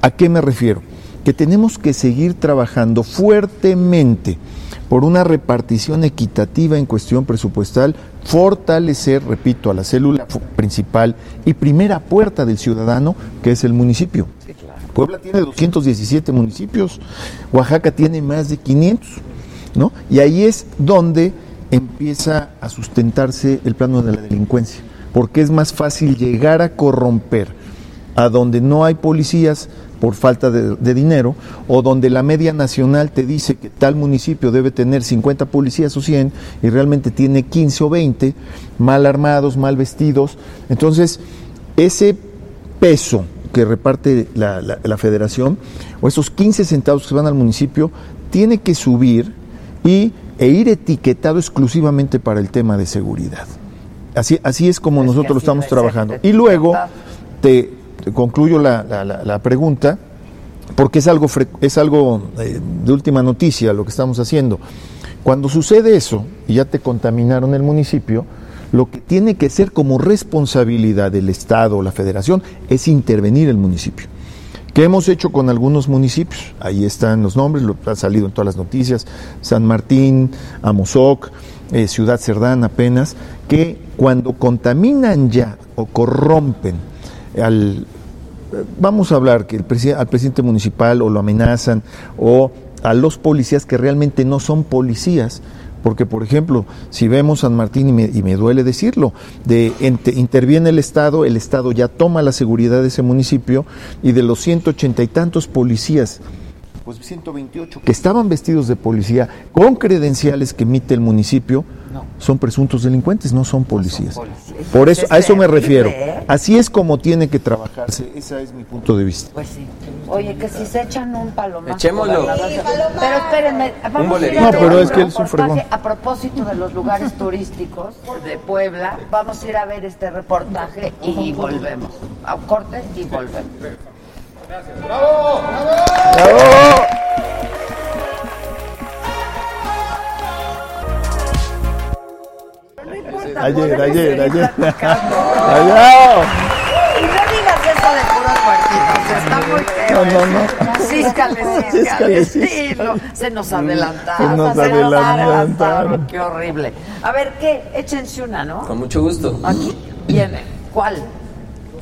¿A qué me refiero? Que tenemos que seguir trabajando fuertemente por una repartición equitativa en cuestión presupuestal, fortalecer, repito, a la célula principal y primera puerta del ciudadano, que es el municipio. Puebla tiene 217 municipios, Oaxaca tiene más de 500, ¿no? Y ahí es donde empieza a sustentarse el plano de la delincuencia, porque es más fácil llegar a corromper a donde no hay policías por falta de, dinero, o donde la media nacional te dice que tal municipio debe tener 50 policías o 100 y realmente tiene 15 o 20, mal armados, mal vestidos. Entonces, ese peso que reparte la, la- la federación, o esos 15 centavos que van al municipio, tiene que subir y, e ir etiquetado exclusivamente para el tema de seguridad. Así, así es como nosotros lo estamos trabajando. Y luego te, te concluyo la, la- la- la pregunta, porque es algo, es algo eh, de última noticia lo que estamos haciendo. Cuando sucede eso y ya te contaminaron el municipio, lo que tiene que ser como responsabilidad del Estado o la Federación es intervenir el municipio. ¿Qué hemos hecho con algunos municipios? Ahí están los nombres, lo, ha salido en todas las noticias, San Martín, Amozoc, eh, Ciudad Cerdán apenas, que cuando contaminan ya o corrompen al, vamos a hablar que el al presidente municipal o lo amenazan o a los policías que realmente no son policías. Porque, por ejemplo, si vemos San Martín, y me, y me duele decirlo, de interviene el Estado, el Estado ya toma la seguridad de ese municipio y de los 180 y tantos policías, pues 128 que estaban vestidos de policía con credenciales que emite el municipio, son presuntos delincuentes, no son policías. Por eso, a eso me refiero. ¿eh? Así es como tiene que trabajarse, ese es mi punto de vista. Pues sí. Oye, que si se echan un palomazo. Echémoslo. Pero espérenme, vamos a ir a No, pero un es que él es un fregón. A propósito de los lugares turísticos de Puebla, vamos a ir a ver este reportaje y volvemos. A un corte y volvemos. Ayer, ayer, ayer. Y no digas eso de puros muertitos, está muy feo. No, no, no. Císcale, Císcale, císcale. sí. No, se nos adelantaron. Se nos adelantaron. Qué horrible. A ver, ¿qué? Échense una, ¿no? Con mucho gusto. Aquí viene. ¿Cuál?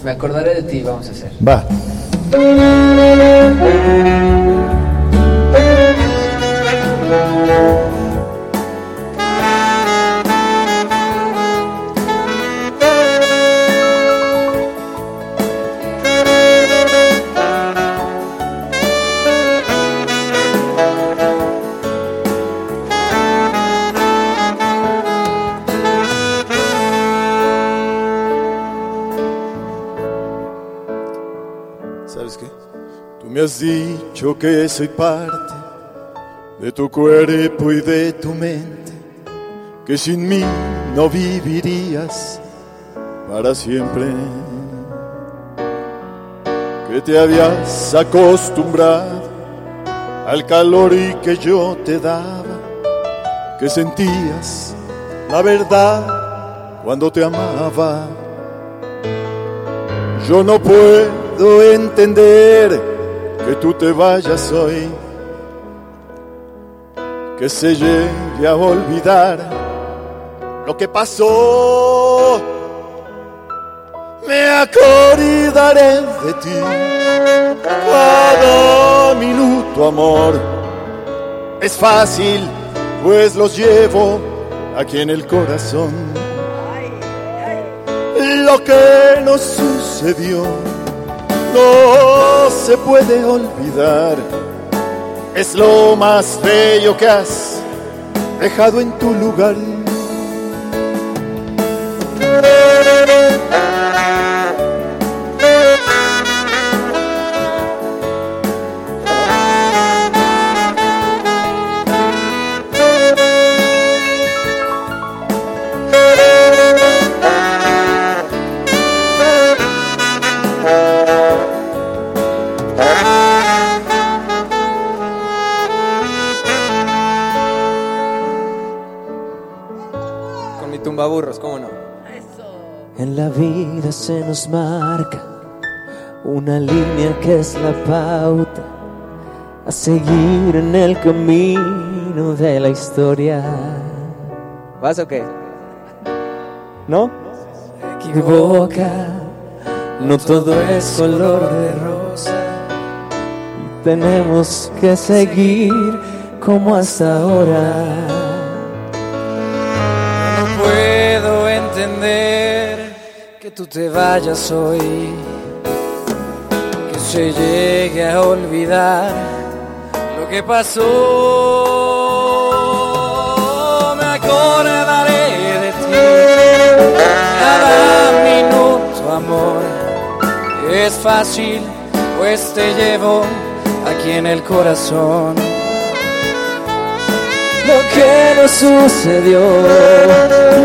Me acordaré de ti, vamos a hacer. Va. Has dicho que soy parte de tu cuerpo y de tu mente, que sin mí no vivirías para siempre, que te habías acostumbrado al calor y que yo te daba, que sentías la verdad cuando te amaba. Yo no puedo entender que tú te vayas hoy, que se llegue a olvidar lo que pasó. Me acordaré de ti cada minuto, amor. Es fácil, pues los llevo aquí en el corazón. Lo que nos sucedió no se puede olvidar. Es lo más bello que has dejado en tu lugar. Se nos marca una línea que es la pauta a seguir en el camino de la historia. ¿Vas o qué? ¿No? Equivoca, no todo es color de rosa. Tenemos que seguir como hasta ahora. No puedo entender que tú te vayas hoy, que se llegue a olvidar lo que pasó. Me acordaré de ti cada minuto, amor. Es fácil, pues te llevo aquí en el corazón. Lo que nos sucedió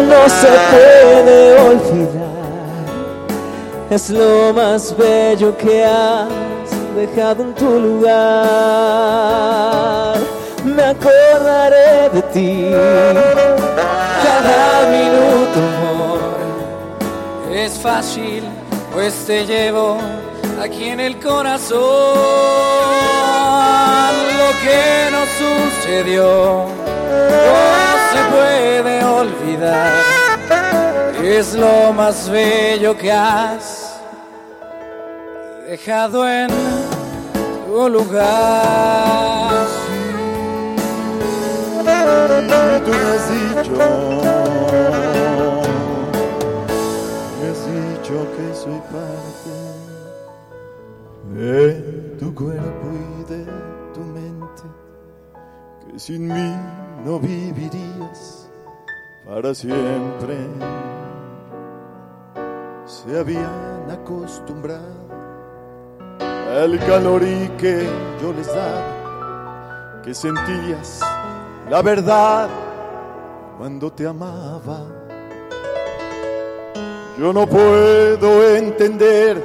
no se puede olvidar. Es lo más bello que has dejado en tu lugar. Me acordaré de ti cada minuto, amor. Es fácil, pues te llevo aquí en el corazón. Lo que nos sucedió no se puede olvidar. Es lo más bello que has dejado en tu lugar. Tú me has dicho, me has dicho que soy parte de tu cuerpo y de tu mente, que sin mí no vivirías para siempre. Se habían acostumbrado al calor y que yo les daba, que sentías la verdad cuando te amaba. Yo no puedo entender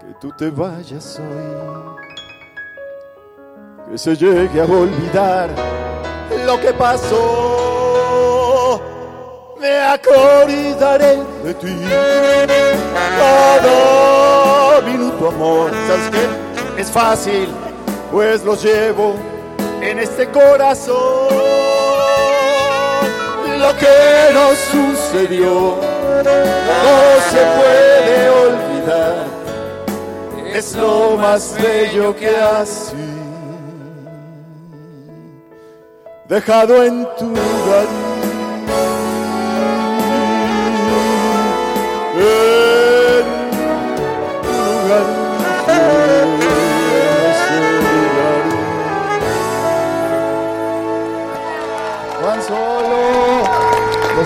que tú te vayas hoy, que se llegue a olvidar lo que pasó. Me acordaré de ti cada minuto, amor. ¿Sabes qué? Es fácil, pues los llevo en este corazón. Lo que nos sucedió no se puede olvidar. Es lo más bello que has dejado en tu lugar.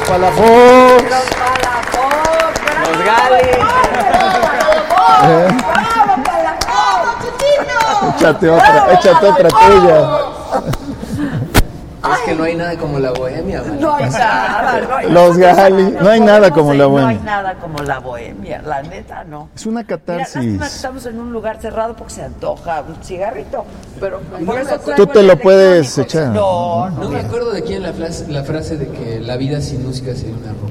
Los Palafox, Los Gales. Eh. ¡Bravo, Palafox! Échate otra, échate otra tuya. Es que no hay nada como la bohemia. No hay nada. No hay Los nada. Gali, no hay nada como la No hay bohemia. nada como la bohemia, la neta no. Es una Mira, lástima que catarsis. estamos en un lugar cerrado porque se antoja un cigarrito. Pero por eso Tú te lo puedes electrónico. echar. No, no. No me acuerdo de quién la frase, la frase de que la vida sin música sería un error.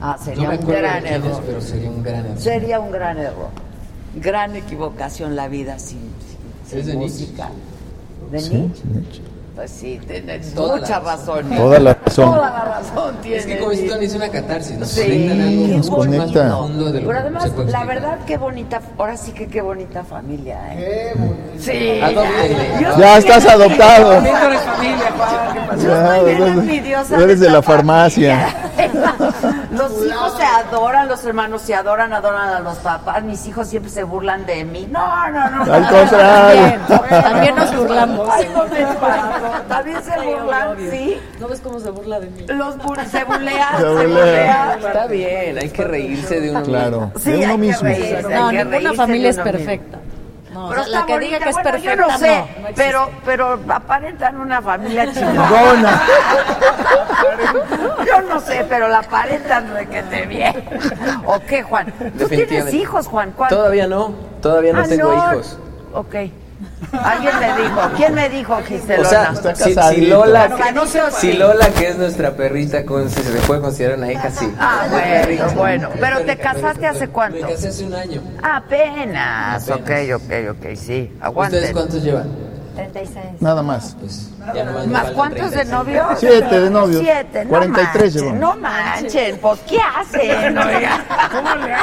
Ah, No sería me un de gran error. pero sería un gran error. Sería un gran error. Gran equivocación la vida sin, sin, ¿Es sin de música. ¿De Sí, Nietzsche? Pues sí, tienes Toda mucha la razón. Toda la razón. Toda la razón tiene. Es que como dices, es una catarsis, nos Sí, conecta en algo qué Nos más conecta. profundo de lo Pero que además, puede la verdad, qué bonita, ahora sí que qué bonita familia, ¿eh? Sí. Adóptenle. Yo Ya soy estás adoptado. Eres familia, ¿qué? Yo Ya, estoy bien eres- de la farmacia. Los hijos se adoran, los hermanos se adoran, adoran a los papás. Mis hijos siempre se burlan de mí. No, no, no. Al contrario. También, También nos burlamos. Ay, no me. También se burlan, sí. ¿No ves cómo se burla de mí? Los bur- se bulean, Se bulean. Está bien, hay que reírse de uno Claro, Sí, de uno que mismo. reírse, No, que ninguna familia de es perfecta. No, Pero o sea, la que diga bonita, que es bueno, perfecta, yo no sé, no, no pero, pero aparentan una familia chingona. Yo no sé, pero la aparentan requete bien. ¿O qué, Juan? ¿Tú tienes hijos, Juan? ¿Cuántos? Todavía no, todavía no Ah, tengo no. hijos. Ok. Alguien me dijo. ¿Quién me dijo, Giselona? O sea, Está si, si. Lola, Bueno, que no sepa. si Lola, que es nuestra perrita, con, si se le puede considerar una hija, sí. Ah, bueno, bueno. ¿Pero te casaste hace Me cuánto? casé hace un año. Apenas. Ok, Apenas. ok, ok, sí. ¿Ustedes Aguanten. cuántos llevan? 36. Nada más. Pues ya nomás ¿Más cuántos de 35. novio? Siete de novios. Siete, no 43 manchen. No manchen, pues ¿qué hacen? Oiga?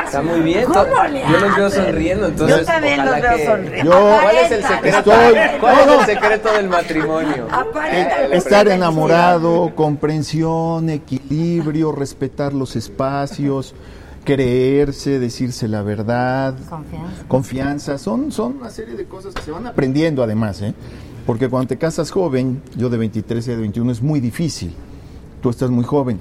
Está muy bien. ¿Cómo le Yo los veo hacen? sonriendo, entonces Yo también los veo que- sonriendo. Yo- ¿Cuál es el secreto? Estoy- ¿Cuál no, es el secreto del matrimonio? Aparentan. Estar enamorado, comprensión, equilibrio, respetar los espacios, creerse, decirse la verdad, Confianza. confianza, son, son una serie de cosas que se van aprendiendo además, ¿eh? Porque cuando te casas joven, yo de 23 y de 21 es muy difícil, tú estás muy joven,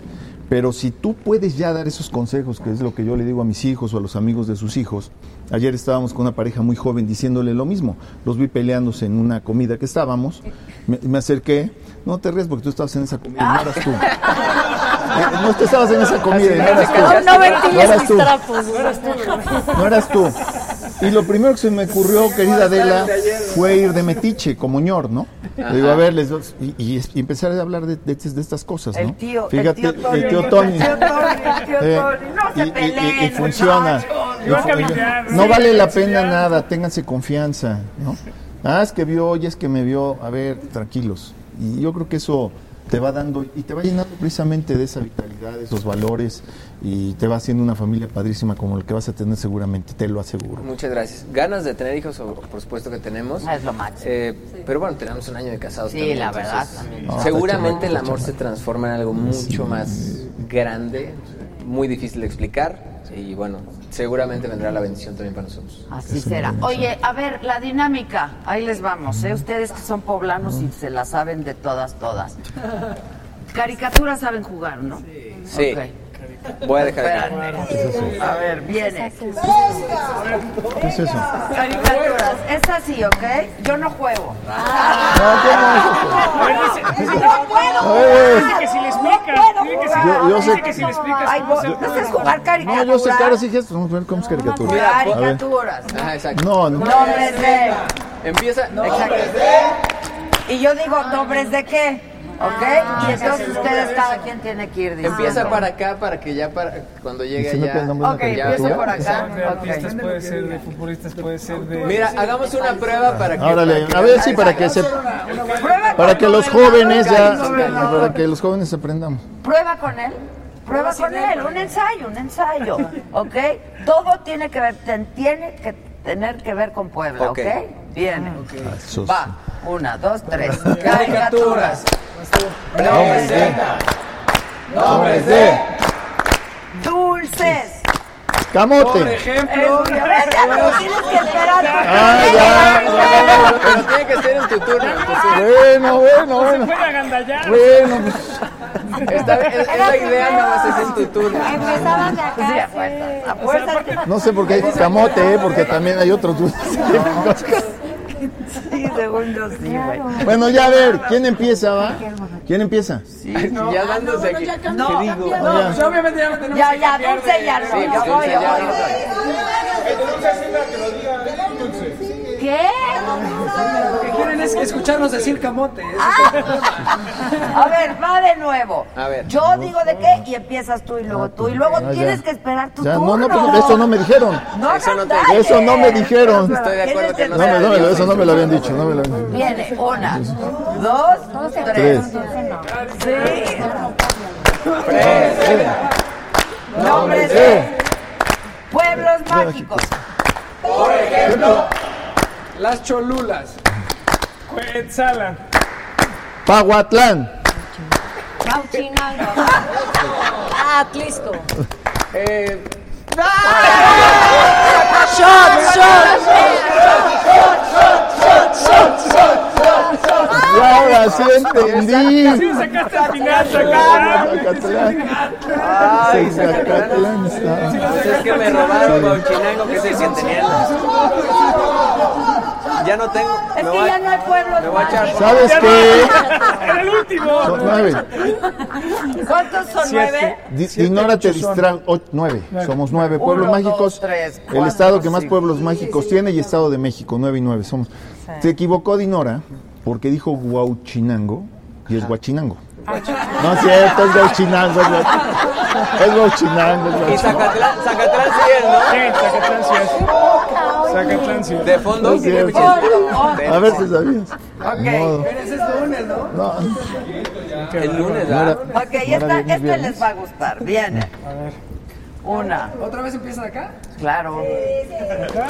pero si tú puedes ya dar esos consejos, que es lo que yo le digo a mis hijos o a los amigos de sus hijos, ayer estábamos con una pareja muy joven diciéndole lo mismo, los vi peleándose en una comida que estábamos, me, me acerqué, no te rías porque tú estabas en esa comida, no eras tú. Eh, no, tú estabas en esa comida, no eras tú. No, no eras tú. No eras tú. Y lo primero que se me ocurrió, querida Adela, fue ir de metiche, como ñor, ¿no? Le digo, a ver, les doy- y, y- y empezar a hablar de, de- de estas cosas, ¿no? El tío, Fíjate, el tío Tony. el tío Tony. Eh, Tony. Y- funciona. no vale la pena nada, ténganse confianza, ¿no? Ah, es que vio, oye, es que me vio, a ver, tranquilos. Y yo creo que eso te va dando y te va llenando precisamente de esa vitalidad, de esos valores y te va haciendo una familia padrísima como el que vas a tener seguramente, te lo aseguro. Muchas gracias. Ganas de tener hijos, por supuesto que tenemos. Es lo máximo. Eh, pero bueno, tenemos un año de casados. Sí, también, la verdad, entonces, también. No, seguramente el amor se transforma en algo mucho más grande, muy difícil de explicar. Y bueno, seguramente vendrá la bendición también para nosotros. Así será. Oye, a ver, la dinámica, ahí les vamos, ¿eh? Ustedes que son poblanos y se la saben de todas, todas. Caricaturas saben jugar, ¿no? Sí. Ok. Voy a dejar de. A ver, viene. ¿Qué es eso? Caricaturas, es así, ¿ok? Yo no juego. No puedo. Dice que si le explicas. Dile que si, Yo- yo dice sé- que si le explicas. No sabes jugar No, caricaturas. yo sé caras y gestos, vamos a ver cómo es caricatura. Caricaturas. Ajá, exacto. No, no. Nombres de. Empieza. Exacto. Y yo digo, ¿nombres de qué? ¿Ok? Y entonces ustedes, cada quien tiene que ir diciendo. Empieza para acá para que ya para cuando llegue Diciendo que Ok, caricatura. por acá. De artistas puede ser, de futbolistas puede ser, de. Mira, hagamos una prueba para que. Que- a ver si para que se, Prueba para con que los jóvenes ya, para que los jóvenes aprendamos. Prueba con él. Prueba con él, un ensayo, un ensayo, ¿ok? Todo tiene que ver, tiene que tener que ver con Puebla, ¿ok? Viene. Eso Va, una, dos, tres. Caricaturas. Nombres de. Nombres de. Dulces. Camote. Por ejemplo. Es- tienes que esperar. Ah, ya, ya. Pero tiene que ser en tu turno. Bueno, bueno, Se bueno. Bueno, pues, Esta es, es la idea, nada más es en tu turno. Empezaban de Sí, acá. apuesta, apuesta. no sé por qué hay camote, ¿eh? porque también hay otros dulces. Sí, según yo sí, güey. Bueno, ya a ver, ¿quién empieza, va? ¿Quién empieza? ya dándose aquí. No, ¿Qué digo? no, No, ya. Pues obviamente ya no tenemos Ya, que ya, Dulce ya no. Sí, yo voy, yo voy. no. ¿Qué? Lo que quieren es escucharnos decir camote. eso A ver, va de nuevo. A ver. Yo digo de qué y empiezas tú y luego tú. Y luego Ah, ya. tienes que esperar tu Ya, turno. no, no, pero eso no me dijeron. No, Eso no te-. Eso no me dijeron. Estoy de acuerdo que no No, me- no, eso no me lo habían dicho, no me lo habían dicho. Viene, una, dos, tres. Tres. Sí. Eh, Nombres de pueblos mágicos. Las cholulas. Cuetzalan. Pahuatlán. Cauchinango. Ah, Atlisco. Eh, Shot, shot. Y ahora sí entendí. Sí, sacaste al final, Zacatlán. Ay, Zacatlán. Pues es que me robaron Bauchinango, que se sienten Ya no tengo. Es que ya no hay pueblos me voy a echar. ¿Sabes qué? Era el último. Son nueve. ¿Cuántos son nueve? Di- Dinora te distrae. ocho- Nueve. Somos nueve pueblos Uno, dos, mágicos. tres, El estado que más pueblos mágicos tiene y Estado de México. Nueve y nueve somos. Se equivocó Dinora porque dijo Huauchinango y es Huachinango. No es cierto, es Huachinango. Es es Y. Zacatlán, Zacatlán sí es, ¿no? Sí, Zacatlán sí es. Zacatlán sí es. De fondo. No es. A ver si sabías. Ni modo. Pero ese es lunes, ¿no? No, El lunes, no ¿verdad? era- Ok, no esta, este viernes. les va a gustar. Viene. Una, ¿Otra vez empieza acá? claro.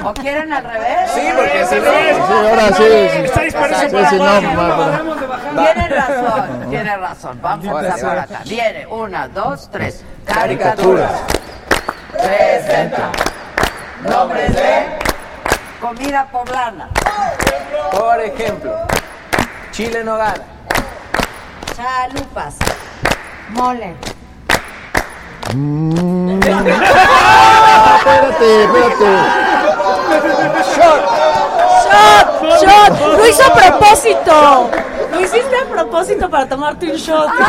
¿O quieren al revés? Sí, porque si no. Sí, ahora sí. Está disparado Sí, no. Tiene razón, tiene razón. Vamos a empezar por acá. Viene, una, dos, tres. Caricaturas. Presenta. Nombres de comida poblana. Por ejemplo, Chile Nogada. Chalupas. Mole. Mm. Espérate, espérate. ¡Shot! ¡Shot! ¡Lo hizo a propósito! Lo hiciste a propósito para tomarte un shot.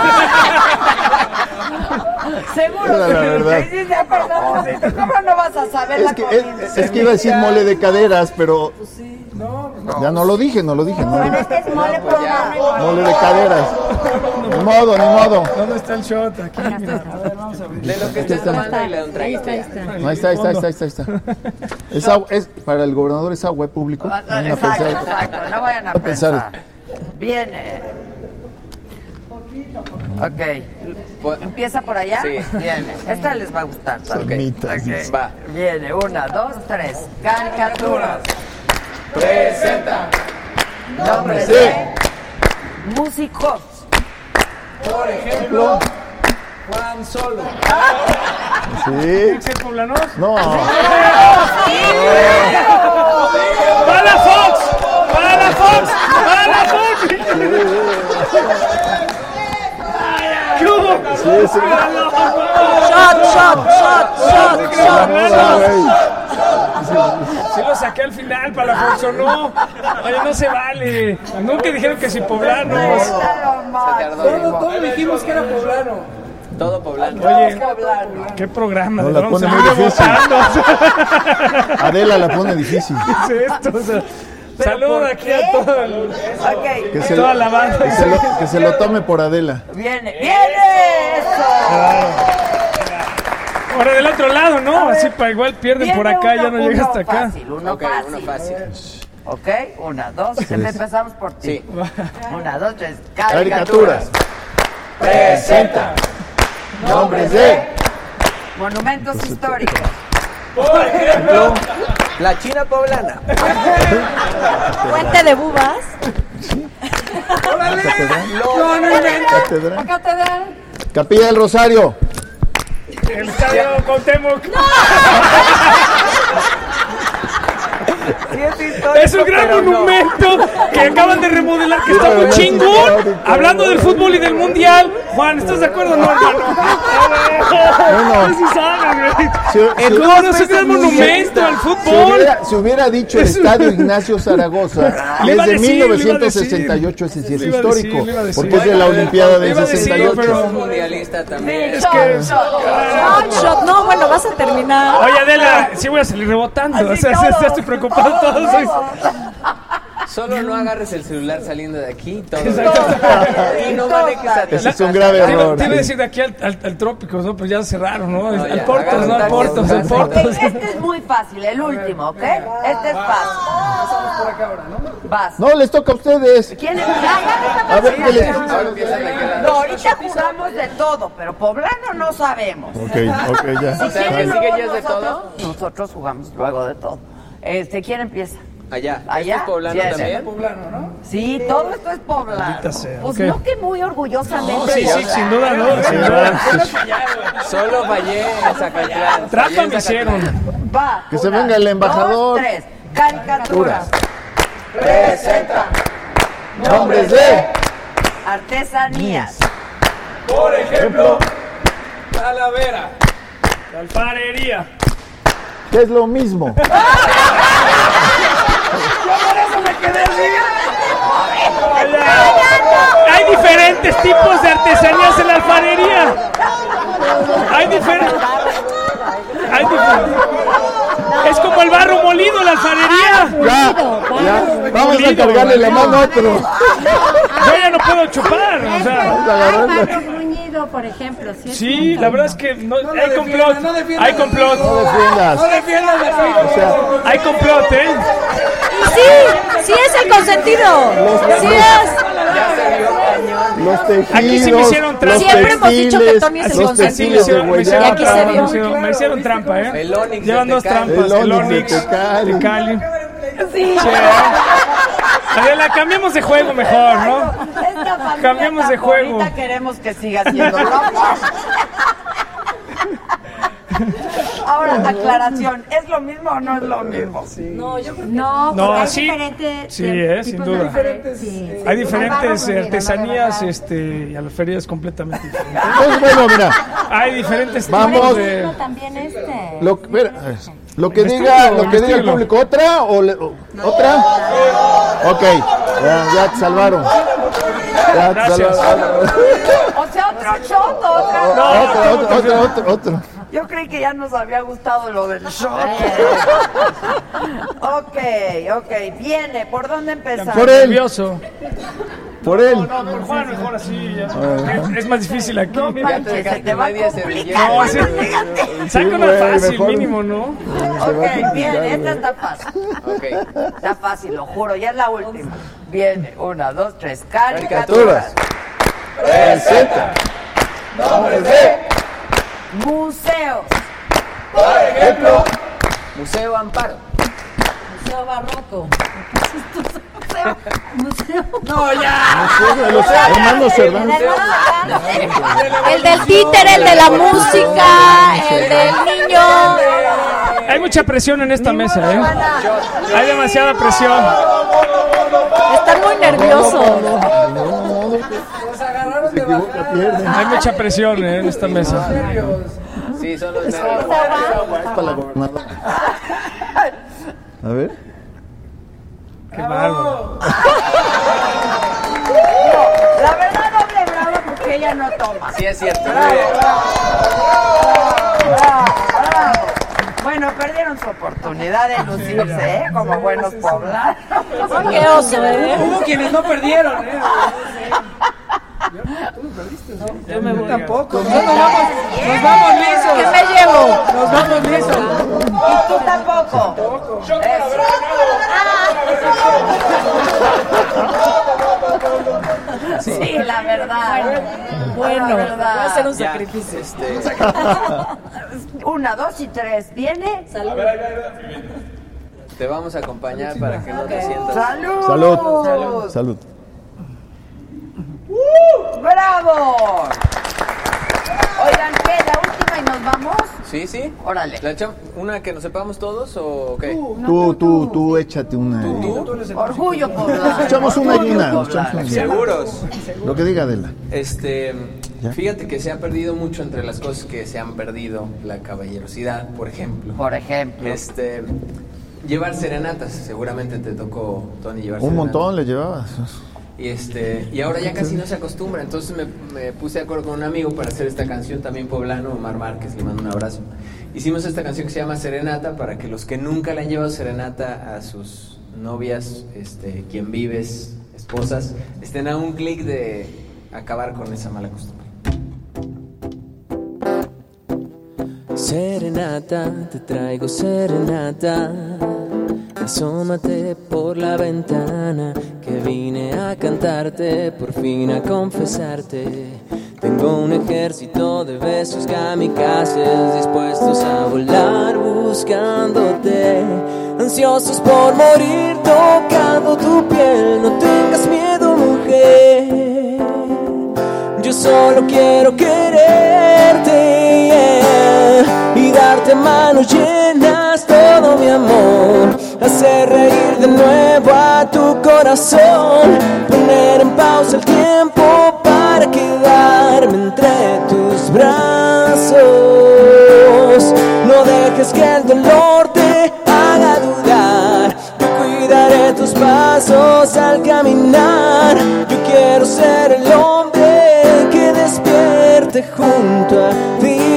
Seguro que la verdad. Sí, sí, ya, perdón. ¿Cómo no vas a saber Es la que, es, es que iba a decir mole de caderas, pero ya no lo dije, no lo dije. No Bueno, dije. es que es mole poblano. Mole de caderas. Ni modo, ni modo. ¿Dónde está el shot? Aquí, mira. A ver, vamos a abrir. De lo que estés tomando y le da un Ahí está, ahí está. No, ahí está, ahí está, ahí está, ahí está, ahí está. Es agua- es, para el gobernador es agua, es público. Ah, Vayan a Exacto, pensar. exacto. No vayan a pensar. pensar. Viene. Ok. ¿Empieza por allá? Sí. Viene. Esta les va a gustar. ¿sabes? Semitas. Ok. Va. Viene. Una, dos, tres. Caricaturas. Presenta. Nombres Sí. de músicos. Por ejemplo, Juan Solo. Sí. No. ¡Para la Fox! ¡Para la Fox! ¡Para la Fox! ¿Qué hubo? Sí, sí. Shot, shot, shot, shot, shot, shot. Sí lo saqué al final para la Fox o no. Oye, no se vale. Nunca dijeron que si poblanos. Lo. Todo, todo dijimos que era poblano. todo poblano. Oye, qué programa. No, la pone muy difícil. Adela la pone difícil. ¿Qué es esto? O sea, ¿Pero Saludo por aquí qué? a todo el- Ok. Que se, toda la banda. que se lo, que se lo tome por Adela. Viene. ¡Viene eso! Ahora del otro lado, ¿no? Así para igual pierden por acá, uno- ya no llega hasta acá. Fácil, uno Ok, fácil. uno fácil. Ok, una, dos, empezamos por ti. Sí. Una, dos, tres. Caricaturas. Presenta. Nombres de. Monumentos históricos. Por ejemplo, la China poblana. Puente de bubas. Catedral. Catedral. Catedral. Capilla del Rosario. El estadio Cuauhtémoc. Es un gran monumento que acaban de remodelar, que está muy chingón. Hablando del fútbol y del mundial, Juan, ¿estás de acuerdo o no, hermano? Bueno. sí saben, güey. Si- El si- es un gran monumento al Si fútbol. hubiera, si hubiera dicho el estadio Ignacio Zaragoza, desde decir, le iba a decir. 1968, ese sí es histórico, porque es de la Olimpiada del iba a decir, 68. pero- mundialista también. Es que. Shot, no, bueno, vas a terminar. Oye, Adela, sí voy a salir rebotando. O sea, estoy preocupado todos. Solo no agarres el celular saliendo de aquí. Todo. Exacto. Y no manejes a Ese es un grave error. A sí. decir de aquí al, al, al Trópicos, ¿no? Pues ya cerraron, ¿no? No, al ya, Portos, ¿no? Al Portos, al. Portos. Este es muy fácil, el último, ¿ok? Este es fácil. Vas. No, les toca a ustedes. ¿Quién es? Ah, A ver, ¿qué les-. No, ahorita jugamos de todo, pero poblano no sabemos. Ok, ok, ya. Si quieren ¿que sigue luego ya es de nosotros- Nosotros jugamos luego de todo. Este, ¿quién empieza? Allá. Allá. ¿Este es poblano Sí, también? Poblano, ¿no? Sí, todo esto es poblano. Pues ok. no que muy orgullosamente. Sí, sí, poblano. sin duda, no. Sin duda. Solo fallé en Zacatlán. En me hicieron. Va. Que se venga el embajador. Dos, tres. Caricaturas. Presenta. Nombres de. Artesanías. Por ejemplo, Talavera. La alfarería. Que es lo mismo. Hay diferentes tipos de artesanías en la alfarería. Hay diferentes. Hay diferentes. Es como el barro molido, la alfarería. Ya, ya. Vamos a cargarle la mano a otro. Yo ya no puedo chupar. O sea, por ejemplo. Sí, es sí, la verdad es que no, No hay defiendas, complot. no defiendas. Hay complot. No defiendas. No defiendas la O sea, Hay complot, ¿eh? Sí, sí es el consentido. Sí es. los tejidos. Aquí sí me hicieron trampa. Siempre hemos dicho que Tony es el los consentido. Me hicieron, me hicieron Y aquí se trampa, vio. me hicieron, me hicieron trampa, ¿eh? El Onix Llevan dos trampas. El El Onix de Cali. Sí. Adela, cambiemos de juego mejor, ¿no? Esta Cambiemos de juego. bonita queremos que siga siendo loca. Ahora, aclaración, ¿es lo mismo o no es lo mismo? No, yo creo que No, No, hay sí. diferentes Sí, eh, eh, sin duda. diferentes. Sí, sí. Hay diferentes Barro, artesanías este, y alfarerías completamente diferentes. Entonces, bueno, mira. Hay diferentes Vamos. de... también este. Lo, mira, lo que diga, Investígalo, lo que diga el público. ¿Otra o le- o- otra? Ok, ya, ya te salvaron. Ya te salvaron. O sea, otro shot, otra. Otra, otra, otra, otra, otra. Yo creí que ya nos había gustado lo del shot. ok, ok, viene. ¿Por dónde empezar? Por él, Nervioso. por él. No, por Juan mejor así. ya. Es, es más difícil aquí. No Ya te te va a complicar. No. Saca una fácil, mejor. mínimo, ¿no? Ok, bien, esta está fácil. Ok. Está fácil, lo juro, ya es la última. Viene, una, dos, tres. Caricaturas. Caricaturas. Presenta. Nombres de. Museos. Ejemplo. Museo Amparo. Museo Barroco. No, ya. De los hermanos Cerdán. El del títere, el de la música, el del niño. Hay mucha presión en esta mesa, ¿eh? Hay demasiada presión. Están muy nerviosos. Hay mucha presión ¿eh? en esta mesa. Sí, son los nervios. Para la gobernadora. A ver. Qué bárbaro. La verdad no le bravo porque ella no toma. Sí, es cierto. Bravo. Bueno, perdieron su oportunidad de lucirse, ¿eh? Como buenos poblanos. Qué oso, ¿eh? Hubo quienes no perdieron, ¿eh? Yo me voy. Tampoco. Nos vamos, nos vamos lisos. ¿Qué me llevo? Nos vamos lisos. Y tú tampoco. Eso. Sí, la verdad. Bueno, La voy verdad. a hacer un Ya, sacrificio. este, Una, dos y tres. ¿Viene? te vamos a acompañar para que no te sientas. ¡Salud! Salud. Salud. ¡Bravo! Oigan, ¿qué? ¿La última y nos vamos? ¿Sí, sí? Órale. ¿La echamos- ¿Una que nos sepamos todos o qué? Tú, tú, tú, échate una. Orgullo poblano. Echamos una y Orgullo una. nos echamos una y una. ¿Seguros? Lo que diga Adela. Este, ¿Ya? Fíjate que se ha perdido mucho entre las cosas que se han perdido, la caballerosidad, por ejemplo. Por ejemplo. Este, llevar serenatas, seguramente te tocó, Tony, llevar Un serenatas. montón le llevabas. Y, este, y ahora ya casi no se acostumbra, entonces me, puse de acuerdo con un amigo para hacer esta canción también poblano, Omar Márquez, le mando un abrazo. Hicimos esta canción que se llama Serenata para que los que nunca le han llevado serenata a sus novias, este, quien vives, esposas, estén a un clic de acabar con esa mala costumbre. Serenata, te traigo serenata. Asómate por la ventana que vine a cantarte, por fin a confesarte. Tengo un ejército de besos kamikazes dispuestos a volar buscándote. Ansiosos por morir tocando tu piel, no tengas miedo, mujer. Yo solo quiero quererte y darte manos llenas todo mi amor. Hacer reír de nuevo a tu corazón. Poner en pausa el tiempo para quedarme entre tus brazos. No dejes que el dolor te haga dudar. Yo cuidaré tus pasos al caminar. Yo quiero ser el hombre que despierte junto a ti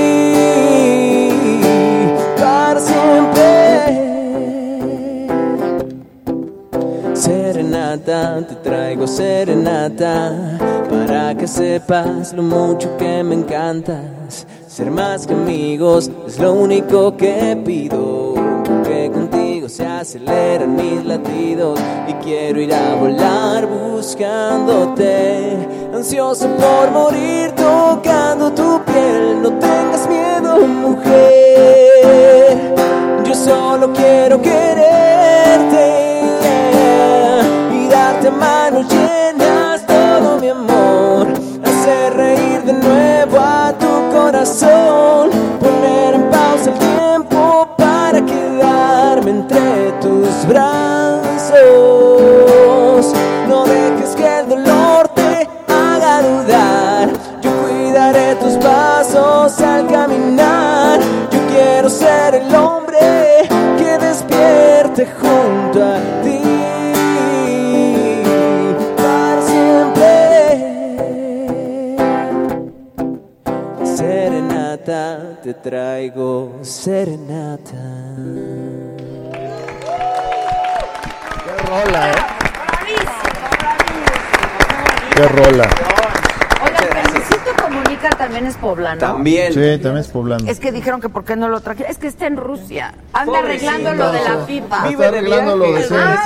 Te traigo serenata para que sepas lo mucho que me encantas. Ser más que amigos es lo único que pido. Porque contigo se aceleran mis latidos y quiero ir a volar buscándote. Ansioso por morir tocando tu piel. No tengas miedo, mujer. Yo solo quiero quererte y darte manos llenas todo mi amor. Hacer reír de nuevo a tu corazón. Serenata, te traigo serenata. Qué rola, ¿eh? Qué rola. También es poblano. También. Sí, también es poblano. Es que dijeron que por qué no lo traje. Es que está en Rusia. Anda arreglando lo de la pipa. Está arreglando lo de su- Ah,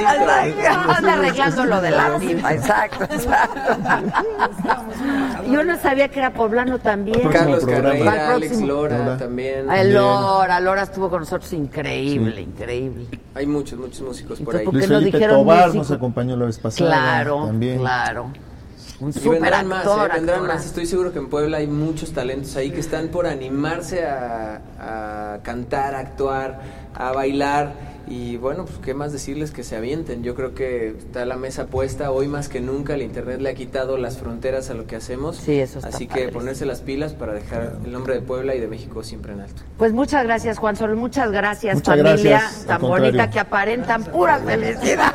anda, arreglando lo de la pipa, exacto, exacto. Yo no sabía que era poblano también. Carlos. Carrera, Al Alex. Lora Lora. también. El Lora, Lora estuvo con nosotros increíble, increíble. Hay muchos, muchos músicos por Entonces, ahí. ¿por Luis qué no Felipe dijeron Tobar músico? nos acompañó la vez pasada. Claro, También. claro. Un Y vendrán más, actor, ¿eh? vendrán actora. más. Estoy seguro que en Puebla hay muchos talentos ahí que están por animarse a, a cantar, a actuar, a bailar. Y bueno, pues qué más decirles que se avienten. Yo creo que está la mesa puesta. Hoy más que nunca el Internet le ha quitado las fronteras a lo que hacemos. Sí, eso está Así que ponerse las pilas para dejar el nombre de Puebla y de México siempre en alto. Pues muchas gracias, Juan Sol. Muchas gracias, Muchas familia gracias, tan contrario. bonita que aparentan pura felicidad.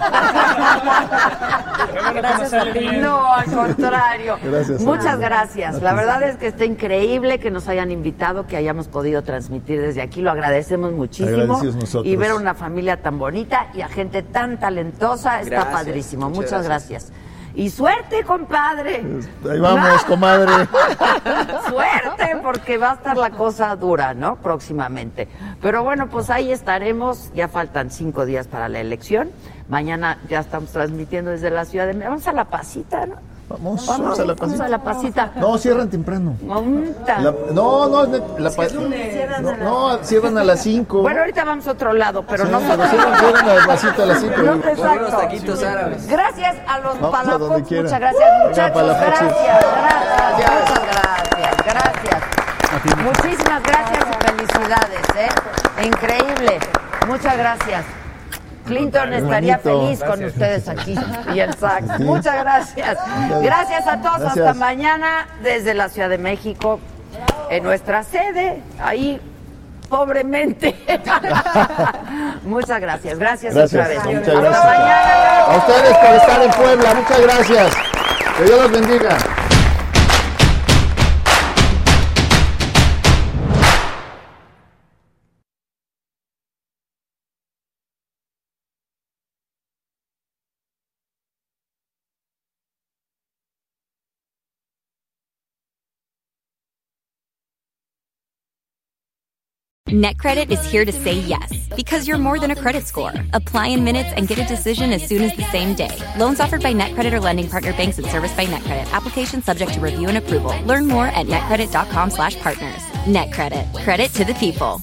gracias a ti. No, al contrario. Gracias, Muchas gracias. La verdad es que está increíble que nos hayan invitado, que hayamos podido transmitir desde aquí. Lo agradecemos muchísimo. Y ver a una familia tan bonita y a gente tan talentosa está Gracias, padrísimo. muchas Muchas gracias. Y suerte, compadre. Ahí vamos, comadre. Suerte, porque va a estar la cosa dura, ¿no? Próximamente. Pero bueno, pues ahí estaremos. Ya faltan cinco días para la elección. Mañana ya estamos transmitiendo desde la Ciudad de México. Vamos a la pasita, ¿no? Vamos, vamos a la Vamos pasita. a la pasita. No, cierran temprano. La- no, no, la pa- Cierran no, a las- no, cierran a las 5. Bueno, ahorita vamos a otro lado, pero no pero cierran, cierran a las 5 a las 5. No, exacto. taquitos árabes. Gracias a los Vamos a palafox, donde quiera. muchas gracias, muchachos. Gracias, gracias, muchas gracias, gracias. Muchísimas gracias y felicidades, ¿eh? Increíble. Muchas gracias. Clinton estaría feliz con Gracias. ustedes aquí y el sax. Sí. Muchas gracias. Gracias a todos. Gracias. Hasta mañana desde la Ciudad de México, en nuestra sede, ahí pobremente. muchas gracias. Gracias, Gracias, otra vez. muchas Hasta gracias. mañana. A ustedes por estar en Puebla, muchas gracias. Que Dios los bendiga. NetCredit is here to say yes because you're more than a credit score. Apply in minutes and get a decision as soon as the same day. Loans offered by NetCredit or lending partner banks and serviced by NetCredit. Application subject to review and approval. Learn more at netcredit.com/partners. NetCredit. Credit to the people.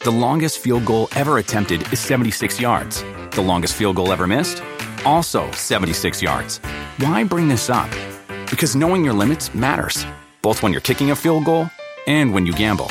The longest field goal ever attempted is 76 yards. The longest field goal ever missed? Also 76 yards. Why bring this up? Because knowing your limits matters, both when you're kicking a field goal and when you gamble.